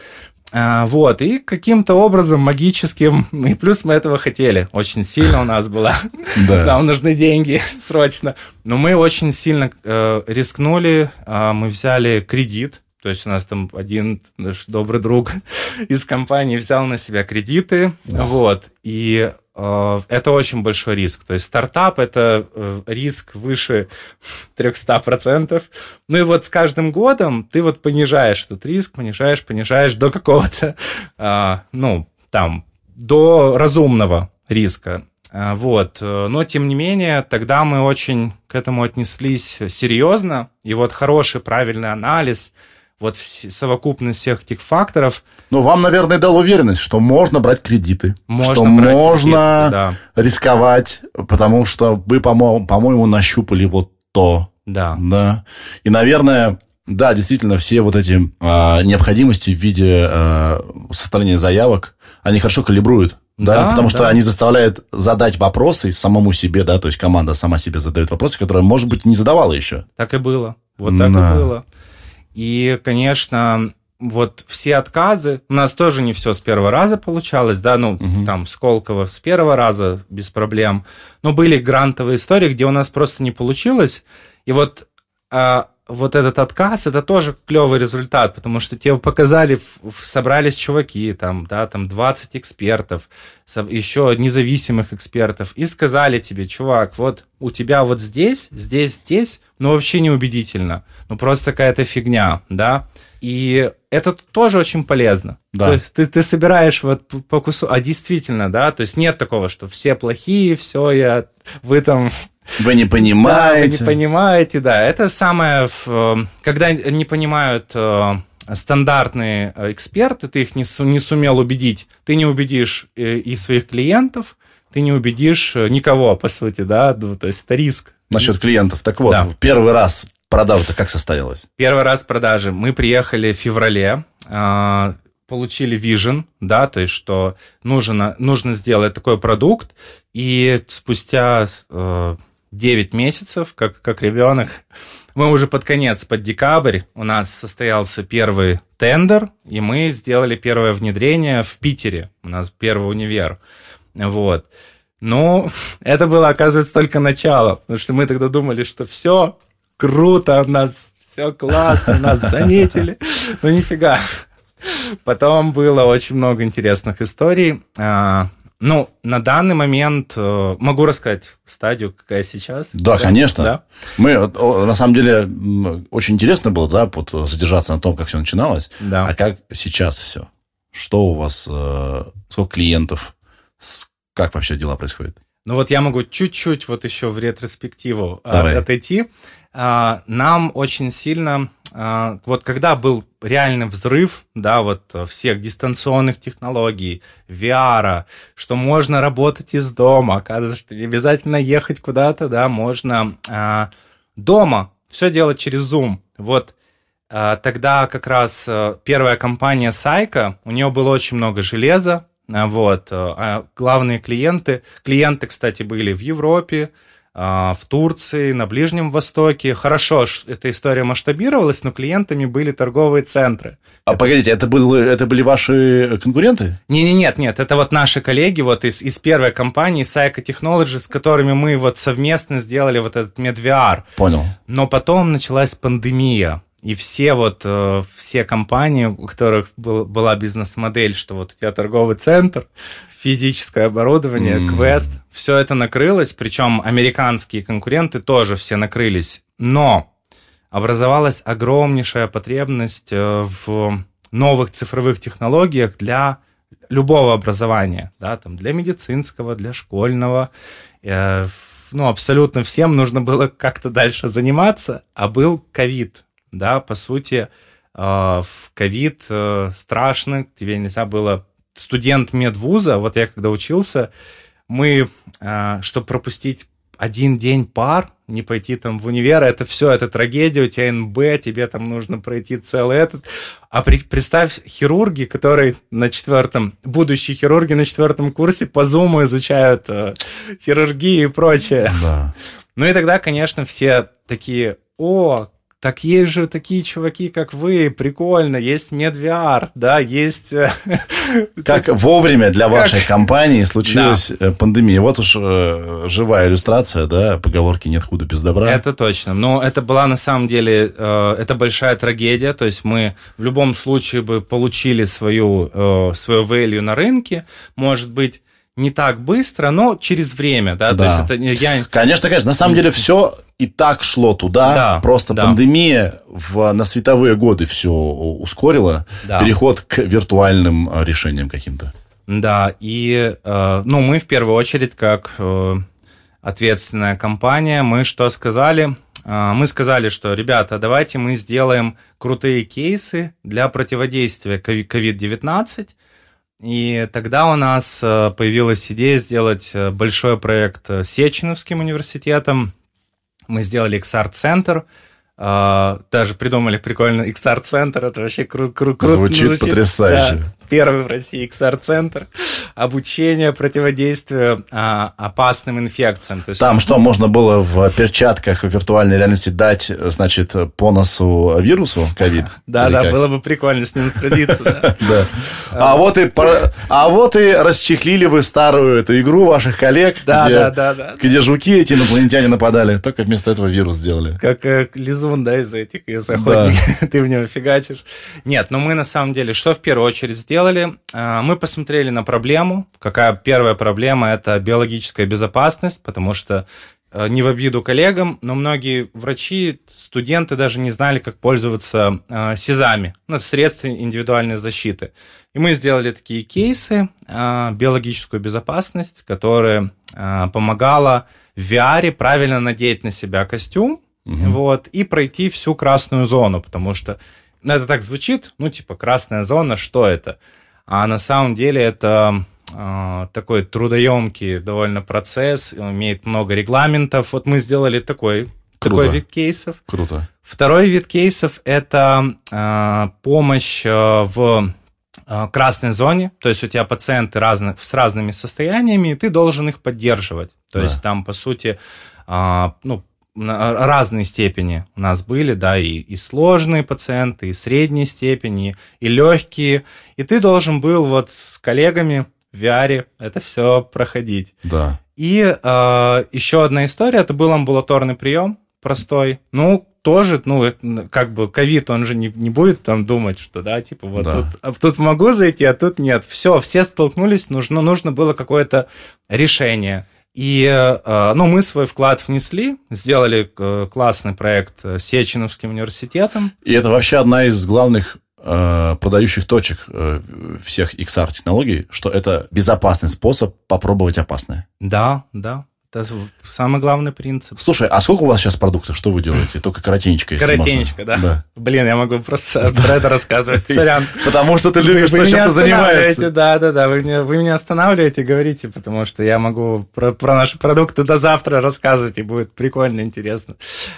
Вот, и каким-то образом магическим, [laughs] и плюс мы этого хотели, очень сильно у нас было, [laughs] нам нужны деньги [laughs] срочно, но мы очень сильно рискнули, мы взяли кредит, то есть у нас там один наш добрый друг [laughs] из компании взял на себя кредиты, да. вот, и э, это очень большой риск. То есть стартап – это э, риск выше [laughs] 300%. Ну и вот с каждым годом ты вот понижаешь этот риск, понижаешь, понижаешь до какого-то, э, [laughs] ну, там, до разумного риска. А, вот. Но, тем не менее, тогда мы очень к этому отнеслись серьезно. И вот хороший, правильный анализ, вот совокупность всех этих факторов. Ну, вам, наверное, дал уверенность, что можно брать кредиты. Можно что брать можно кредиты, да. рисковать, потому что вы, по-моему, по-моему, нащупали вот то. Да. Да. И, наверное, да, действительно, все вот эти э, необходимости в виде э, составления заявок, они хорошо калибруют да, да потому да. что они заставляют задать вопросы самому себе, да, то есть команда сама себе задает вопросы, которые, может быть, не задавала еще. Так и было. Вот так да. и было. И, конечно, вот все отказы, у нас тоже не все с первого раза получалось, да, ну, угу. там, Сколково с первого раза без проблем, но были грантовые истории, где у нас просто не получилось, и вот а, вот этот отказ, это тоже клевый результат, потому что тебе показали, собрались чуваки, там, да, там 20 экспертов, еще независимых экспертов, и сказали тебе, чувак, вот у тебя вот здесь, здесь, здесь, ну, вообще неубедительно, ну, просто какая-то фигня, да, и это тоже очень полезно. Да. То есть ты, ты собираешь вот по кусу, а действительно, да, то есть нет такого, что все плохие, все, я, вы там вы не понимаете. Да, вы не понимаете, да. Это самое, когда не понимают э, стандартные эксперты, ты их не, не сумел убедить, ты не убедишь э, и своих клиентов, ты не убедишь э, никого, по сути, да, ну, то есть это риск. Насчет клиентов. Так вот, да. первый раз продажа как состоялась? Первый раз продажи. Мы приехали в феврале, а, получили vision, да, то есть что нужно, нужно сделать такой продукт, и спустя 9 месяцев, как, как ребенок. Мы уже под конец, под декабрь, у нас состоялся первый тендер, и мы сделали первое внедрение в Питере. У нас первый универ. Вот. Ну, [laughs] это было, оказывается, только начало, потому что мы тогда думали, что все круто, у нас все классно, нас заметили. Ну, нифига. Потом было очень много интересных историй. Ну, на данный момент э, могу рассказать стадию, какая сейчас. Да, да? конечно. Да? Мы, на самом деле, очень интересно было, да, вот задержаться на том, как все начиналось. Да. А как сейчас все? Что у вас, э, сколько клиентов, как вообще дела происходят? Ну вот я могу чуть-чуть вот еще в ретроспективу э, Давай. отойти. А, нам очень сильно а, вот когда был реальный взрыв, да, вот э, всех дистанционных технологий, VR, что можно работать из дома, оказывается, что не обязательно ехать куда-то, да, можно а, дома все делать через Zoom. Вот а, тогда как раз а, первая компания Сайка, у нее было очень много железа, а, вот, а главные клиенты, клиенты, кстати, были в Европе, а, в Турции, на Ближнем Востоке. Хорошо, эта история масштабировалась, но клиентами были торговые центры. А это... погодите, это, был, это были ваши конкуренты? Не, не, нет, нет, это вот наши коллеги вот из, из первой компании Psycho Technologies, с которыми мы вот совместно сделали вот этот MedVR. Понял. Но потом началась пандемия. И все вот, э, все компании, у которых был, была бизнес-модель, что вот у тебя торговый центр, физическое оборудование, mm. квест, все это накрылось, причем американские конкуренты тоже все накрылись. Но образовалась огромнейшая потребность э, в новых цифровых технологиях для любого образования, да, там для медицинского, для школьного, э, ну, абсолютно всем нужно было как-то дальше заниматься, а был ковид, да, по сути, э, в ковид э, страшно, тебе нельзя было студент медвуза, вот я когда учился, мы, э, чтобы пропустить один день пар, не пойти там в универ, это все, это трагедия, у тебя НБ, тебе там нужно пройти целый этот. А при, представь хирурги, которые на четвертом, будущие хирурги на четвертом курсе по зуму изучают э, хирургию и прочее. Да. Ну и тогда, конечно, все такие, о, так есть же такие чуваки, как вы, прикольно, есть MedVR, да, есть... э, [laughs] Как вовремя для вашей компании случилась э, пандемия. Вот уж э, живая иллюстрация, да, поговорки «нет худа без добра». Это точно. Но это была на самом деле, это большая трагедия. То есть мы в любом случае бы получили свою, свою value на рынке. Может быть, не так быстро, но через время, да. То Да. есть это я... Конечно, конечно. На самом деле все и так шло туда. Да, просто да. пандемия в, на световые годы все ускорила. Да. Переход к виртуальным э, решениям каким-то. Да, и, э, ну, мы в первую очередь, как э, ответственная компания, мы что сказали? Э, мы сказали, что, ребята, давайте мы сделаем крутые кейсы для противодействия кови- COVID-19, и тогда у нас э, появилась идея сделать э, большой проект э, с Сеченовским университетом. Мы сделали XR-центр, э, даже придумали прикольно XR-центр, это вообще кру- кру- круто Звучит потрясающе. Да, первый в России XR-центр, обучение противодействию а, опасным инфекциям. То есть Там что, можно было в перчатках в виртуальной реальности дать, значит, по носу вирусу ковид? Да, да, как? было бы прикольно с ним сразиться. [laughs] А вот и а вот и расчехлили вы старую эту игру ваших коллег, где, жуки эти инопланетяне нападали, только вместо этого вирус сделали. Как э, лизун, да, из этих, из охотников, [laughs] ты в него фигачишь. Нет, но мы на самом деле, что в первую очередь сделали? А, Мы посмотрели на проблему. Какая первая проблема? Это биологическая безопасность, потому что э, не в обиду коллегам, но многие врачи, студенты даже не знали, как пользоваться э, СИЗами, ну, средствами индивидуальной защиты. И мы сделали такие кейсы, э, биологическую безопасность, которая помогала в VR правильно надеть на себя костюм, вот, и пройти всю красную зону, потому что это так звучит, ну, типа, красная зона, что это? А на самом деле это э, такой трудоемкий довольно процесс, имеет много регламентов. Вот мы сделали такой, Круто. такой вид кейсов. Круто. Второй вид кейсов – это э, помощь э, в красной зоне, то есть у тебя пациенты разных, с разными состояниями, и ты должен их поддерживать. То Да. есть там, по сути, ну, разные степени у нас были, да, и, и сложные пациенты, и средней степени, и легкие. И ты должен был вот с коллегами в VR это все проходить. Да. И э, еще одна история, это был амбулаторный прием простой. Ну, тоже, ну, как бы ковид, он же не, не будет там думать, что, да, типа, вот Да. тут, а тут могу зайти, а тут нет. Все, все столкнулись, нужно, нужно было какое-то решение. И, э, ну, мы свой вклад внесли, сделали э, классный проект с Сеченовским университетом. И это вообще одна из главных э, подающих точек э, всех XR-технологий, что это безопасный способ попробовать опасное. Да, да, это самый главный принцип. Слушай, а сколько у вас сейчас продуктов? Что вы делаете? Только коротенечко, если Коротенечко, да? можно. Блин, я могу просто про это рассказывать. Сорян. [laughs] Потому что ты любишь вы то, чем ты занимаешься. да, да, да, вы меня, вы меня останавливаете, говорите, потому что я могу про, про наши продукты до завтра рассказывать, и будет прикольно, интересно.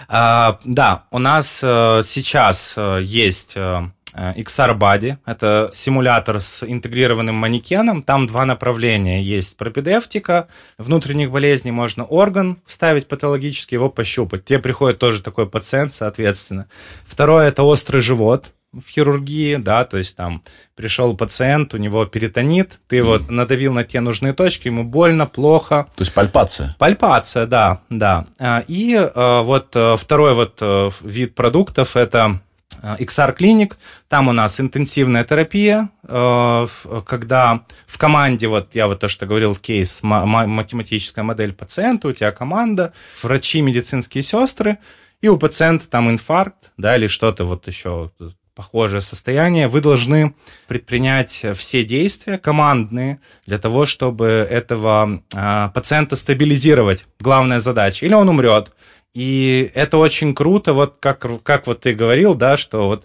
А, да, у нас э, сейчас э, есть э, XR Body, это симулятор с интегрированным манекеном, там два направления, есть пропедевтика, внутренних болезней можно орган вставить патологически, его пощупать, тебе приходит тоже такой пациент, соответственно. Второе, это острый живот, в хирургии, да, то есть там пришел пациент, у него перитонит, ты вот надавил на те нужные точки, ему больно, плохо, То есть пальпация. Пальпация, да, да. А, И э, вот э, второй вот э, вид продуктов это э, XR Clinic. Там у нас интенсивная терапия, э, когда в команде, вот я вот то, что говорил, кейс, ма- ма- математическая модель пациента, у тебя команда, врачи, медицинские сестры, и у пациента там инфаркт, да, или что-то вот еще похожее состояние, вы должны предпринять все действия командные для того, чтобы этого а, пациента стабилизировать. Главная задача. Или он умрет. И это очень круто, вот как, как вот ты говорил, да, что вот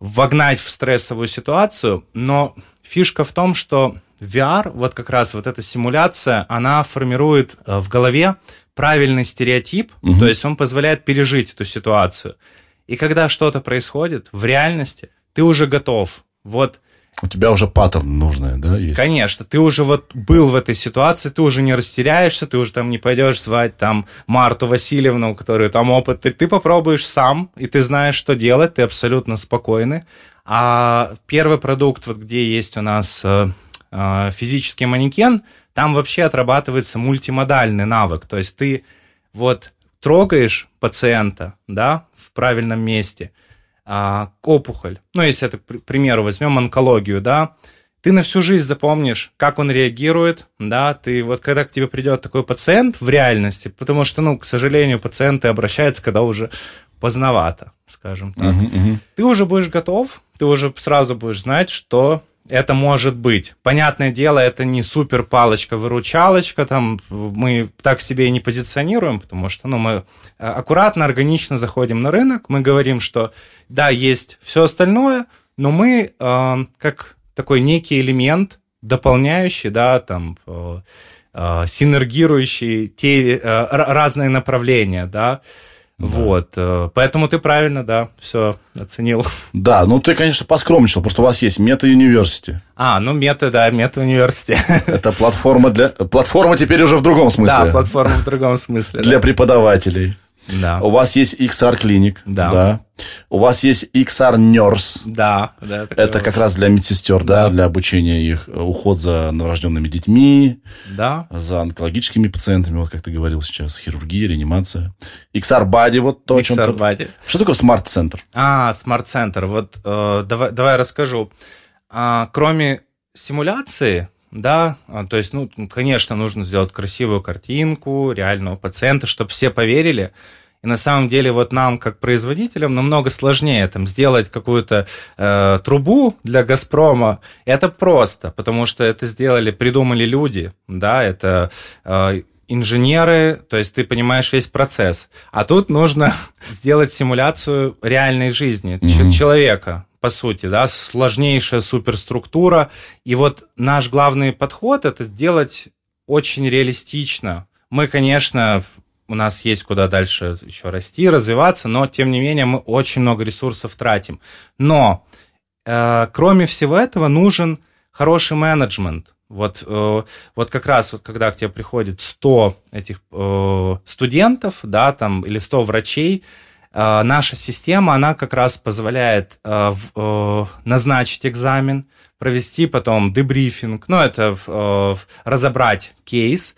вогнать в стрессовую ситуацию, но фишка в том, что VR, вот как раз вот эта симуляция, она формирует э, в голове правильный стереотип, то есть он позволяет пережить эту ситуацию. И когда что-то происходит в реальности, ты уже готов. Вот У тебя уже паттерн нужный, да, есть? Конечно, ты уже вот был в этой ситуации, ты уже не растеряешься, ты уже там не пойдешь звать там Марту Васильевну, у которой там опыт, ты, ты попробуешь сам, и ты знаешь, что делать, ты абсолютно спокойный. А первый продукт, вот где есть у нас э, э, физический манекен, там вообще отрабатывается мультимодальный навык, то есть ты вот трогаешь пациента, да, в правильном месте, опухоль, ну, если это, к примеру, возьмем онкологию, да, ты на всю жизнь запомнишь, как он реагирует, да, ты вот когда к тебе придет такой пациент в реальности, потому что, ну, к сожалению, пациенты обращаются, когда уже поздновато, скажем так. Uh-huh, uh-huh. Ты уже будешь готов, ты уже сразу будешь знать, что это может быть. Понятное дело, это не супер палочка-выручалочка, там мы так себе и не позиционируем, потому что ну, мы э, аккуратно, органично заходим на рынок, мы говорим, что да, есть все остальное, но мы э, как такой некий элемент, дополняющий, да, там, э, э, синергирующий те э, разные направления, да, да. Вот, э, поэтому ты правильно, да, все оценил. Да, ну ты, конечно, поскромничал, просто у вас есть Мета University. А, ну Мета, да, Мета University. Это платформа для... Платформа теперь уже в другом смысле. Да, платформа в другом смысле. Для преподавателей. Да. У вас есть XR Clinic. Да. да. У вас есть XR Nurse. Да. да это как раз для медсестер, да. да, для обучения их, уход за новорожденными детьми. Да. За онкологическими пациентами, вот как ты говорил сейчас, хирургия, реанимация. XR Body, вот то, XR о чем XR Body. Что такое Smart Center? А, Smart Center, вот э, давай, давай расскажу. А, кроме симуляции, да, а, то есть, ну, конечно, нужно сделать красивую картинку реального пациента, чтобы все поверили. И на самом деле вот нам, как производителям, намного сложнее там сделать какую-то э, трубу для Газпрома. Это просто, потому что это сделали, придумали люди, да, это э, инженеры, то есть ты понимаешь весь процесс. А тут нужно [laughs] сделать симуляцию реальной жизни mm-hmm. человека, по сути, да, сложнейшая суперструктура. И вот наш главный подход это делать очень реалистично. Мы, конечно, у нас есть куда дальше еще расти, развиваться, но тем не менее мы очень много ресурсов тратим. Но э, кроме всего этого нужен хороший менеджмент. Вот, э, вот как раз вот когда к тебе приходит 100 этих э, студентов, да, там, или 100 врачей, наша система, она как раз позволяет э, э, назначить экзамен, провести потом дебрифинг, ну, это разобрать кейс,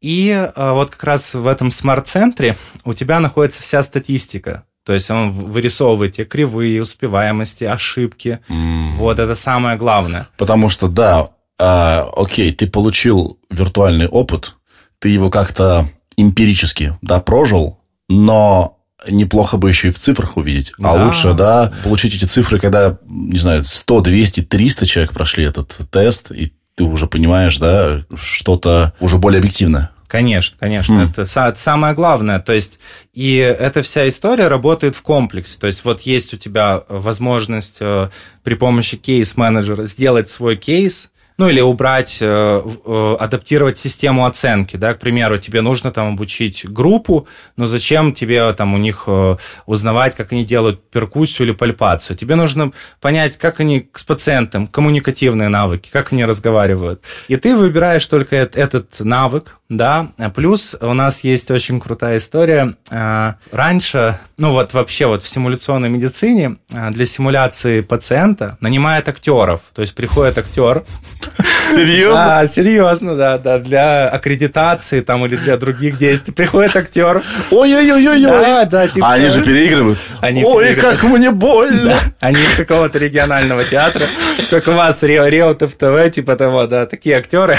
и вот как раз в этом смарт-центре у тебя находится вся статистика. То есть он вырисовывает те кривые, успеваемости, ошибки. Mm. Вот это самое главное. Потому что, да, э, окей, ты получил виртуальный опыт, ты его как-то эмпирически, да, прожил, но неплохо бы еще и в цифрах увидеть. А да. Лучше, да, получить эти цифры, когда, не знаю, 100, 200, 300 человек прошли этот тест, и ты уже понимаешь, да, что-то уже более объективное. Конечно, конечно, mm. это самое главное. То есть, и эта вся история работает в комплексе. То есть, вот есть у тебя возможность э, при помощи кейс-менеджера сделать свой кейс, ну или убрать, э, э, адаптировать систему оценки, да, к примеру, тебе нужно там обучить группу, но зачем тебе там у них э, узнавать, как они делают перкуссию или пальпацию? Тебе нужно понять, как они с пациентом, коммуникативные навыки, как они разговаривают. И ты выбираешь только этот навык, да, плюс у нас есть очень крутая история. Раньше, ну вот вообще вот в симуляционной медицине для симуляции пациента нанимают актеров, то есть приходит актер, Серьезно? А, серьезно, да, да. Для аккредитации там или для других действий приходит актер. Ой-ой-ой-ой. Да, да, типа. А они же переигрывают. Они Ой, переигрывают. как мне больно. Да. Они из какого-то регионального театра, как у вас Реутов ТВ, типа того, да, такие актеры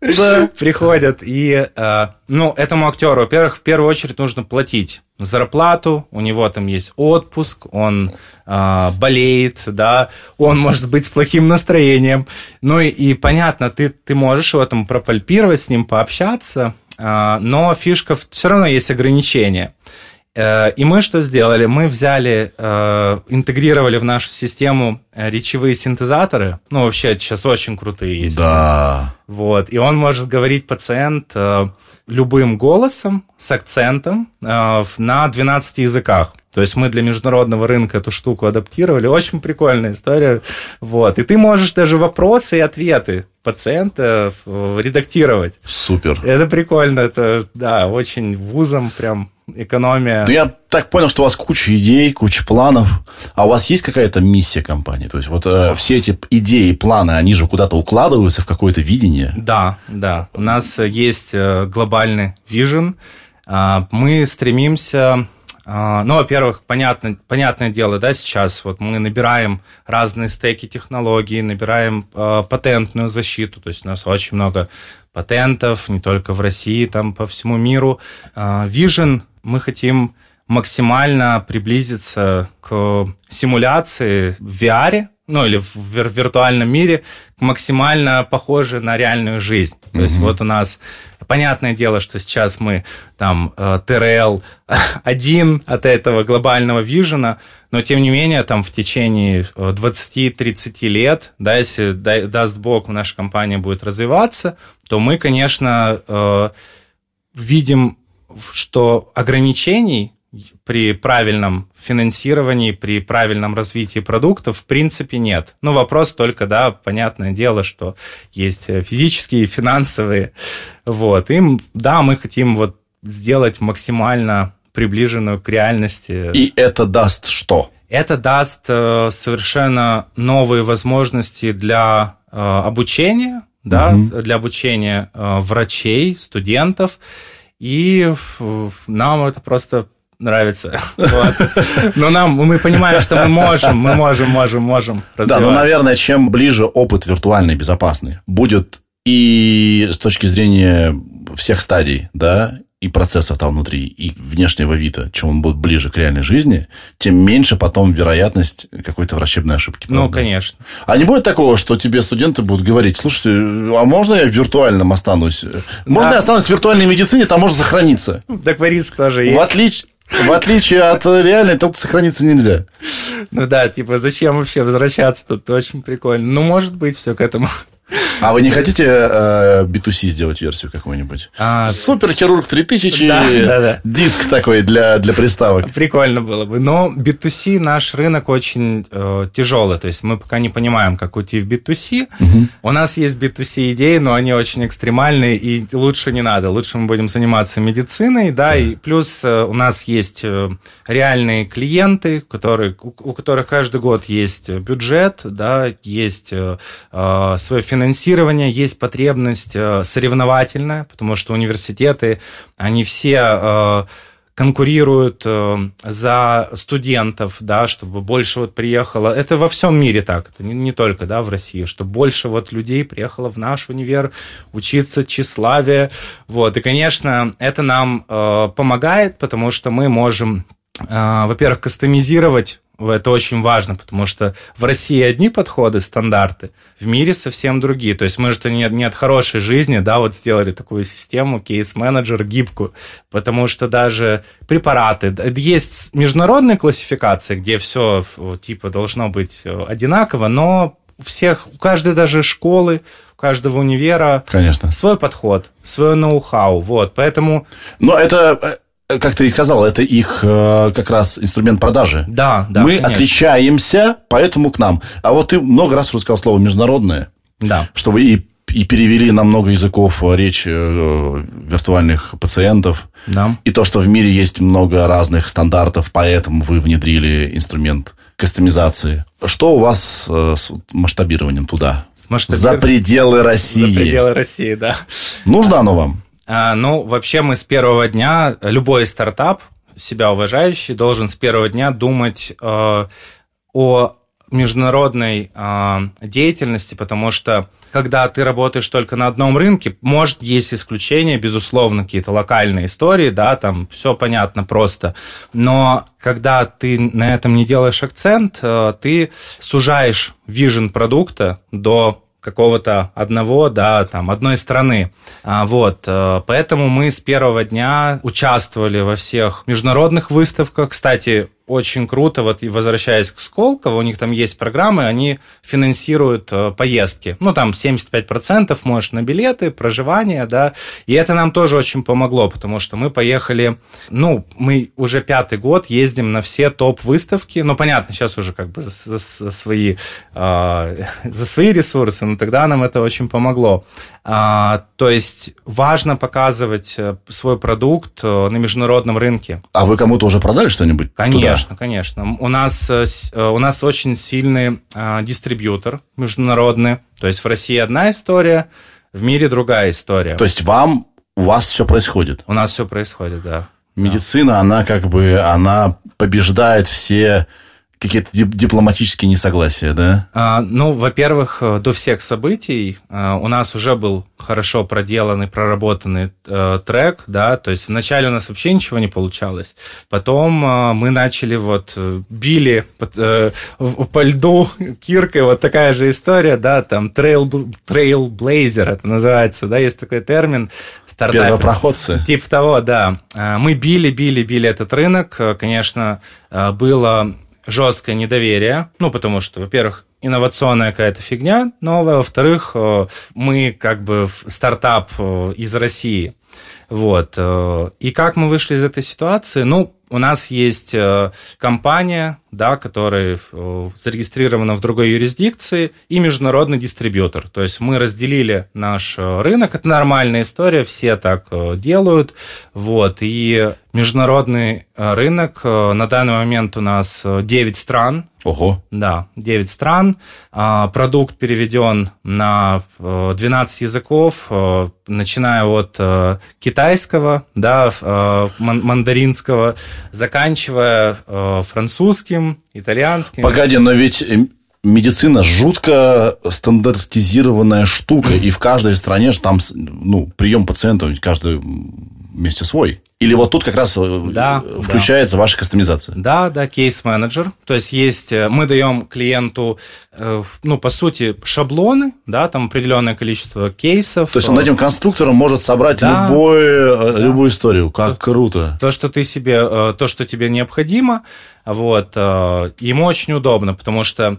да. приходят. И, э, ну, этому актеру, во-первых, в первую очередь нужно платить зарплату, у него там есть отпуск, он э, болеет, да, он может быть с плохим настроением. Ну и, и понятно, ты, ты можешь в этом пропальпировать, с ним пообщаться, э, но фишка, все равно есть ограничения. Э, и мы что сделали? Мы взяли, э, интегрировали в нашу систему э, речевые синтезаторы. Ну, вообще, сейчас очень крутые есть. Да. Вот. И он может говорить пациент любым голосом с акцентом на 12 языках. То есть мы для международного рынка эту штуку адаптировали. Очень прикольная история. Вот. И ты можешь даже вопросы и ответы пациента редактировать. Супер. Это прикольно. Это, да, очень вузом прям экономия. Ну, я так понял, что у вас куча идей, куча планов. А у вас есть какая-то миссия компании? То есть, вот э, все эти идеи, планы, они же куда-то укладываются в какое-то видение? Да, да. У нас есть э, глобальный вижен. А, мы стремимся ну, во-первых, понятно, понятное дело, да, сейчас вот мы набираем разные стеки технологий, набираем э, патентную защиту, то есть у нас очень много патентов, не только в России, там по всему миру. Э, Vision мы хотим максимально приблизиться к симуляции в VR, ну или в виртуальном мире, максимально похожи на реальную жизнь. То mm-hmm. есть вот у нас понятное дело, что сейчас мы там э, один от этого глобального вижена, но тем не менее там в течение 20-30 э, лет, да, если даст Бог наша компания будет развиваться, то мы, конечно, э, видим, что ограничений при правильном финансировании, при правильном развитии продуктов в принципе нет. Ну, вопрос только, да, понятное дело, что есть физические, финансовые. Вот. И да, мы хотим вот сделать максимально приближенную к реальности. И это даст что? Это даст э, совершенно новые возможности для э, обучения, да, угу. для обучения э, врачей, студентов. И нам это просто нравится. Вот. [laughs] Но нам, мы понимаем, что мы можем, мы можем, можем, можем. Да, ну, наверное, чем ближе опыт виртуальный, безопасный будет и с точки зрения всех стадий, да, и процессов там внутри, и внешнего вида, чем он будет ближе к реальной жизни, тем меньше потом вероятность какой-то врачебной ошибки. Ну, правда? Ну, конечно. А не будет такого, что тебе студенты будут говорить, слушайте, а можно я в виртуальном останусь? Можно да. я останусь в виртуальной медицине, там можно сохраниться? Такой риск тоже есть. В отличие, в отличие от реальной, тут сохраниться нельзя. Ну да, типа, зачем вообще возвращаться? Тут очень прикольно. Ну, может быть, все к этому. А вы не хотите э, B2C сделать версию какую-нибудь? А, Суперхирург 3000, да, да, да. диск такой для, для приставок. Прикольно было бы. Но B2C наш рынок очень э, тяжелый. То есть мы пока не понимаем, как уйти в B2C. Угу. У нас есть B2C идеи, но они очень экстремальные, и лучше не надо. Лучше мы будем заниматься медициной, да, да. и плюс э, у нас есть э, реальные клиенты, которые, у, у которых каждый год есть бюджет, да, есть э, э свое финансирование финансирования есть потребность э, соревновательная, потому что университеты, они все э, конкурируют э, за студентов, да, чтобы больше вот приехало. Это во всем мире так, это не, не только, да, в России, чтобы больше вот людей приехало в наш универ учиться тщеславие, вот. И, конечно, это нам э, помогает, потому что мы можем, э, во-первых, кастомизировать это очень важно, потому что в России одни подходы, стандарты, в мире совсем другие. То есть мы же не, не от хорошей жизни, да, вот сделали такую систему, кейс-менеджер, гибкую, потому что даже препараты, есть международные классификации, где все типа должно быть э, одинаково, но у всех, у каждой даже школы, у каждого универа Конечно. свой подход, свой ноу-хау, вот, поэтому... Но это э, как ты и сказал, это их э, как раз инструмент продажи. Да, да. Мы конечно. отличаемся, поэтому к нам. А вот ты много раз уже сказал слово международное. Да. Что вы и, и перевели на много языков речь э, виртуальных пациентов. Да. И то, что в мире есть много разных стандартов, поэтому вы внедрили инструмент кастомизации. Что у вас э, с масштабированием туда? С масштабированием... За пределы России. За пределы России, да. Нужно оно вам? А, ну, вообще мы с первого дня, любой стартап, себя уважающий, должен с первого дня думать э, о международной э, деятельности, потому что когда ты работаешь только на одном рынке, может, есть исключения, безусловно, какие-то локальные истории, да, там все понятно просто, но когда ты на этом не делаешь акцент, э, ты сужаешь вижен продукта до какого-то одного, да, там, одной страны. А, вот, э, поэтому мы с первого дня участвовали во всех международных выставках. Кстати, очень круто, вот и возвращаясь к Сколково, у них там есть программы, они финансируют э, поездки. Ну, там 75% можешь на билеты, проживание, да. И это нам тоже очень помогло, потому что мы поехали, ну, мы уже пятый год ездим на все топ-выставки. Ну, понятно, сейчас уже как бы за, за свои, э, [laughs] за свои ресурсы, но тогда нам это очень помогло. А, то есть важно показывать э, свой продукт э, на международном рынке. А вы кому-то уже продали что-нибудь? Конечно, туда? Конечно. У нас, э, у нас очень сильный а, дистрибьютор международный. То есть в России одна история, в мире другая история. То есть вам, у вас все происходит? У нас все происходит, да. Медицина, да. она как бы, она побеждает все какие-то дипломатические несогласия, да? А, ну, во-первых, э, до всех событий а, у нас уже был хорошо проделанный, проработанный а, трек, да, то есть вначале у нас вообще ничего не получалось, потом а, мы начали вот били а, по льду киркой, вот такая же история, да, там trail, trailblazer это называется, да, есть такой термин. Первопроходцы. Типа того, да. Мы били, били, били этот рынок, конечно, было жесткое недоверие, ну, потому что, во-первых, инновационная какая-то фигня новая, во-вторых, э, мы как бы стартап э, из России, вот. Э, и как мы вышли из этой ситуации? Ну, у нас есть компания, да, которая зарегистрирована в другой юрисдикции, и международный дистрибьютор. То есть мы разделили наш рынок, это нормальная история, все так делают. Вот. И международный рынок на данный момент у нас 9 стран, Ого. Да, 9 стран. А, продукт переведен на 12 э, языков, э, начиная от э, китайского, да, мандаринского, заканчивая французским, итальянским. Погоди, но ведь медицина жутко стандартизированная штука, и в каждой стране же там ну, прием пациентов, каждый вместе свой. Или вот тут как раз э, да, включается да. ваша кастомизация? Да, да, кейс-менеджер. То есть есть, э, мы даем клиенту, э, ну, по сути, шаблоны, да, там определенное количество кейсов. То есть он этим конструктором может собрать да, любой, да. любую историю. Как то, круто. То, что ты себе, то, что тебе необходимо, вот, ему очень удобно, потому что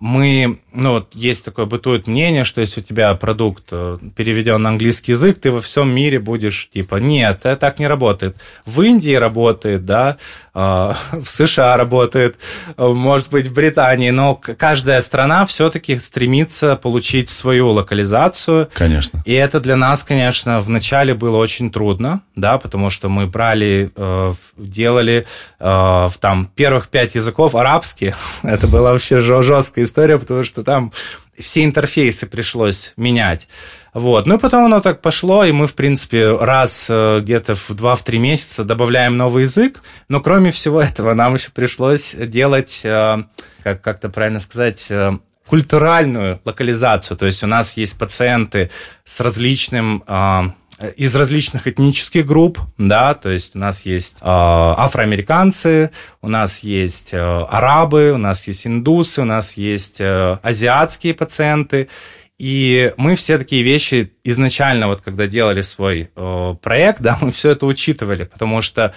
мы, ну, вот есть такое бытует мнение, что если у тебя продукт э, переведен на английский язык, ты во всем мире будешь типа, нет, это так не работает. В Индии работает, да, [laughs] в США работает, э, может быть, в Британии, но каждая страна все-таки стремится получить свою локализацию. Конечно. И это для нас, конечно, вначале было очень трудно, да, потому что мы брали, э, делали в там первых пять языков арабские. [laughs] это была вообще жесткая история, потому что там все интерфейсы пришлось менять. Вот. Ну и потом оно так пошло, и мы, в принципе, раз э, где-то в 2-3 месяца добавляем новый язык. Но кроме всего этого, нам еще пришлось делать, э, как, как-то правильно сказать, э, культуральную локализацию. То есть у нас есть пациенты с различным из различных этнических групп, да, то есть у нас есть э, афроамериканцы, у нас есть э, арабы, у нас есть индусы, у нас есть э, азиатские пациенты, и мы все такие вещи изначально, вот когда делали свой э, проект, [laughs] да, мы все это учитывали, потому что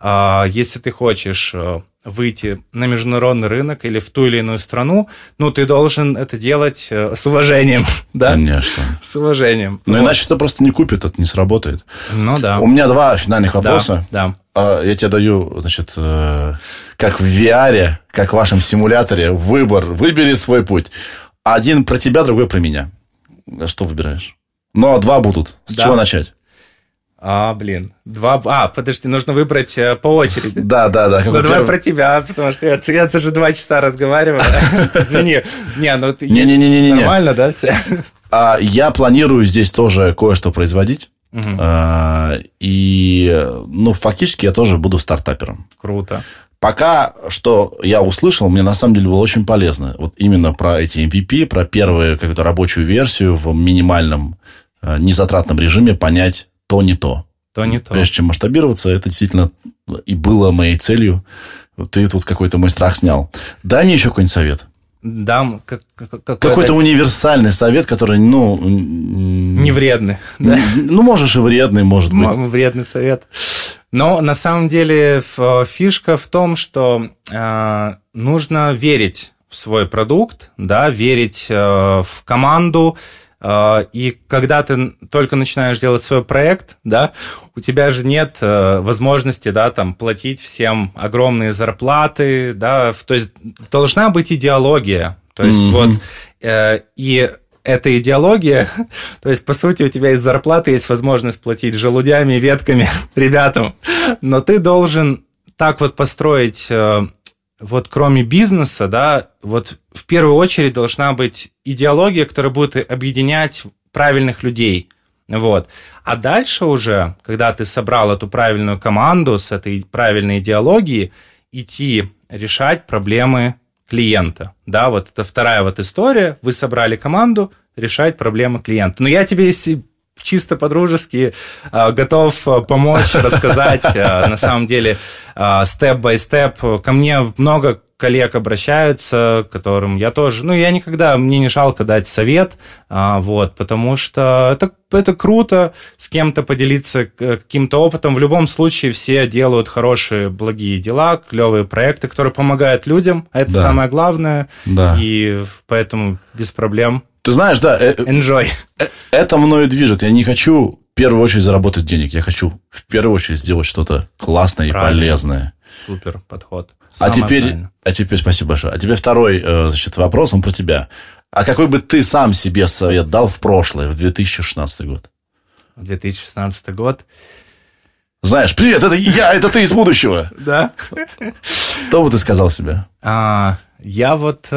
э, если ты хочешь э, выйти на международный рынок или в ту или иную страну, ну, ты должен это делать э, с уважением, [laughs] да? Конечно. [laughs] С уважением. Ну, вот. иначе это просто не купит, это не сработает. Ну, да. У меня два финальных вопроса. Да, да. Я тебе даю, значит, э, как в VR, как в вашем симуляторе, выбор. Выбери свой путь. Один про тебя, другой про меня. Что выбираешь? Но два будут. С да. чего начать? А, блин. Два... А, подожди, нужно выбрать э, по очереди. Да, да, да. Ну, давай про тебя, потому что я, я тоже два часа разговариваю. [laughs] Извини. Не, ну... Не-не-не-не. Нормально, да, все? А, я планирую здесь тоже кое-что производить. А, и, ну, фактически я тоже буду стартапером. Круто. Пока что я услышал, мне на самом деле было очень полезно. Вот именно про эти MVP, про первую какую-то рабочую версию в минимальном э, незатратном режиме понять то не то. То не то. Прежде чем масштабироваться, это действительно и было моей целью. Ты тут какой-то мой страх снял. Дай мне еще какой-нибудь совет. Дам как, какой-то, какой-то универсальный совет, который, ну... Не вредный. Да? Ну, можешь и вредный, может быть. Вредный совет. Но на самом деле фишка в том, что э, нужно верить в свой продукт, да, верить э, в команду, э, и когда ты только начинаешь делать свой проект, да, у тебя же нет э, возможности, да, там, платить всем огромные зарплаты, да, то есть должна быть идеология, то есть mm-hmm. вот, э, и эта идеология, [laughs] то есть, по сути, у тебя из зарплаты есть возможность платить желудями ветками [laughs] ребятам, но ты должен так вот построить э, вот кроме бизнеса, да, вот в первую очередь должна быть идеология, которая будет объединять правильных людей. Вот. А дальше уже, когда ты собрал эту правильную команду с этой правильной идеологией, идти решать проблемы клиента. Да, вот это вторая вот история. Вы собрали команду, решать проблемы клиента. Но я тебе, если чисто по-дружески э, готов э, помочь, [laughs] рассказать. Э, на самом деле, степ-бай-степ. Ко мне много коллег обращаются, которым я тоже... Ну, я никогда... Мне не жалко дать совет, вот, потому что это, это круто с кем-то поделиться каким-то опытом. В любом случае все делают хорошие, благие дела, клевые проекты, которые помогают людям. Это да. самое главное. Да. И поэтому без проблем ты знаешь, да. Э, э, Enjoy. Э, это мною движет. Я не хочу в первую очередь заработать денег. Я хочу в первую очередь сделать что-то классное Правильно. и полезное. Супер подход. А теперь, а теперь спасибо большое. А теперь второй значит, вопрос, он про тебя. А какой бы ты сам себе совет дал в прошлое, в 2016 год? 2016 год. Знаешь, привет, это я, это ты из будущего. [laughs] Да. Что бы ты сказал себе? А, я вот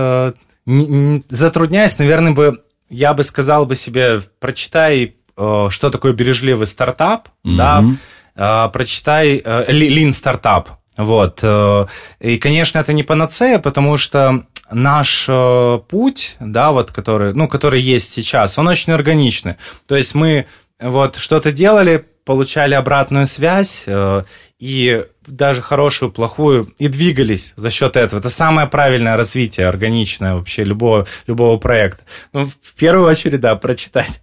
затрудняюсь, наверное, бы я бы сказал бы себе, прочитай, э, что такое бережливый стартап, mm-hmm. да, э, прочитай Lean стартап, вот. Э, и, конечно, это не панацея, потому что наш путь, да, вот который, ну, который есть сейчас, он очень органичный. То есть мы вот что-то делали, получали обратную связь и даже хорошую, плохую, и двигались за счет этого. Это самое правильное развитие, органичное вообще любого, любого проекта. Ну, в первую очередь, да, прочитать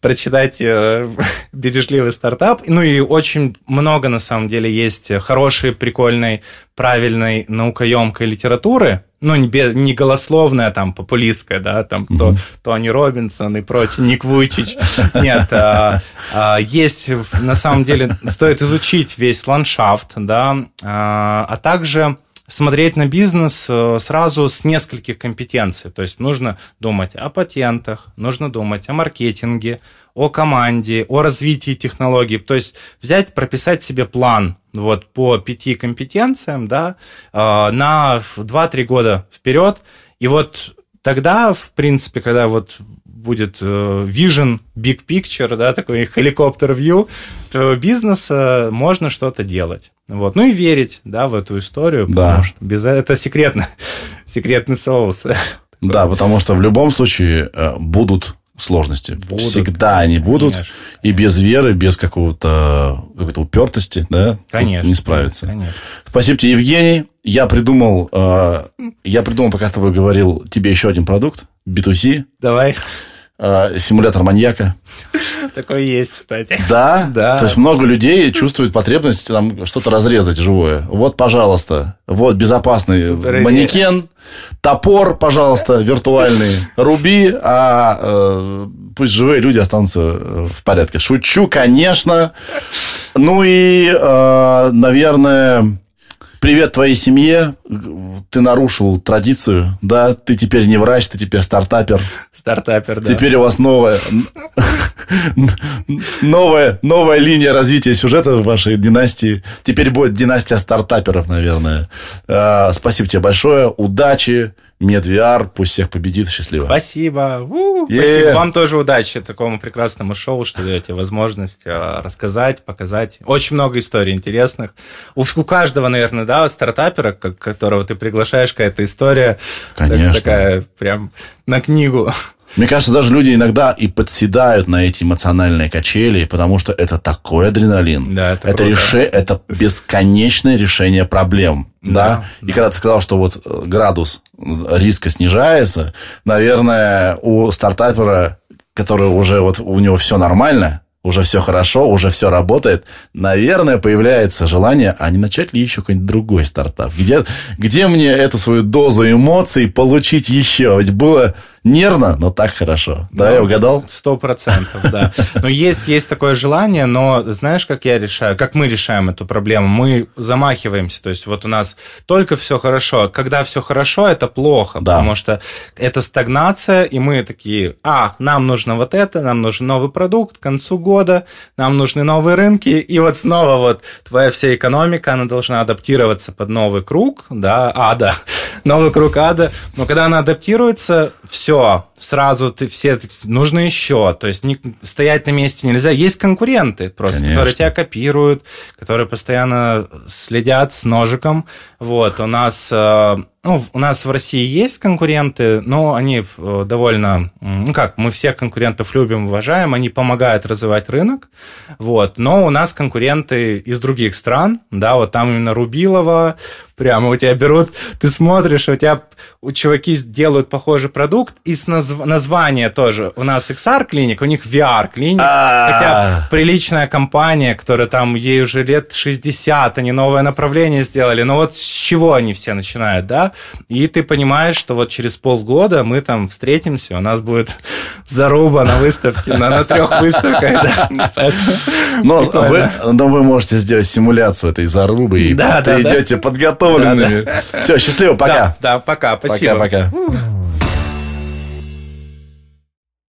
прочитать э, [laughs] бережливый стартап. Ну и очень много, на самом деле, есть хорошей, прикольной, правильной, наукоемкой литературы, ну, не, не голословная, там, популистская, да, там, mm-hmm. то, Тони Робинсон и прочее, Ник Вуйчич. Нет, а, а, есть, на самом деле, стоит изучить весь ландшафт, да, а, а также смотреть на бизнес э, сразу с нескольких компетенций. То есть нужно думать о патентах, нужно думать о маркетинге, о команде, о развитии технологий. То есть взять, прописать себе план вот по пяти компетенциям, да, э, на 2-3 года вперед. И вот тогда, в принципе, когда вот будет э, vision, big picture, да, такой [laughs] helicopter view твоего бизнеса, можно что-то делать. Вот. Ну и верить, да, в эту историю, да. потому что без это секретно, [laughs] секретный соус. [laughs] Да, потому что в любом случае будут сложности. Будут, Всегда они будут. Конечно. И без веры, без какого-то какой-то упертости, да, конечно, не справиться. Конечно. Спасибо тебе, Евгений. Я придумал, э, я придумал, пока с тобой говорил, тебе еще один продукт. B2C. Давай. Э, симулятор маньяка. Такой есть, кстати. Да? Да. То есть много людей чувствуют потребность там что-то разрезать живое. Вот, пожалуйста, вот безопасный Супер манекен, топор, пожалуйста, виртуальный, руби, а э, пусть живые люди останутся э, в порядке. Шучу, конечно. Ну и, э, наверное, привет твоей семье. Ты нарушил традицию, да? Ты теперь не врач, ты теперь стартапер. Стартапер, да. Теперь у вас новая, новая, новая линия развития сюжета в вашей династии. Теперь будет династия стартаперов, наверное. А, спасибо тебе большое. Удачи. MedVR, пусть всех победит, счастливо. Спасибо. У-у-у. Спасибо. Вам тоже удачи такому прекрасному шоу, что даете возможность э, рассказать, показать. Очень много историй интересных. У, у каждого, наверное, да, стартапера, которого ты приглашаешь, какая-то история. Конечно. Такая прям на книгу. Мне кажется, даже люди иногда и подседают на эти эмоциональные качели, потому что это такой адреналин. Да, это это, реше... это бесконечное решение проблем. Да, да? И да. когда ты сказал, что вот э, градус риска снижается, наверное, у стартапера, который уже вот у него все нормально, уже все хорошо, уже все работает, наверное, появляется желание, а не начать ли еще какой-нибудь другой стартап? Где, где мне эту свою дозу эмоций получить еще? Ведь было нервно, но так хорошо. Да, я угадал? Сто процентов, да. Но есть, есть такое желание, но знаешь, как я решаю, как мы решаем эту проблему? Мы замахиваемся, то есть вот у нас только все хорошо. Когда все хорошо, это плохо, да. потому что это стагнация, и мы такие, а, нам нужно вот это, нам нужен новый продукт к концу года, нам нужны новые рынки, и вот снова вот твоя вся экономика, она должна адаптироваться под новый круг, да, ада, [laughs] новый круг ада. Но когда она адаптируется, все все, сразу ты все нужно еще. То есть не, стоять на месте нельзя. Есть конкуренты просто, Конечно. которые тебя копируют, которые постоянно следят с ножиком. Вот, у нас э, ну, у нас в России есть конкуренты, но они э, довольно, ну как, мы всех конкурентов любим, уважаем, они помогают развивать рынок, вот, но у нас конкуренты из других стран, да, вот там именно Рубилова, прямо у тебя берут, ты смотришь, у тебя у чуваки делают похожий продукт, и с назв... названия тоже. У нас XR клиник, у них VR клиник, а. хотя приличная компания, которая там, ей уже лет 60, они новое направление сделали, но вот с чего они все начинают, да? И ты понимаешь, что вот через полгода мы там встретимся, у нас будет [laughs] заруба на выставке, на, на трех выставках. Да. Но, вы, но вы можете сделать симуляцию этой зарубы, и да, придете да, да. подготовленными. Да, да. Все, счастливо, пока. Да, да пока, спасибо. Пока-пока.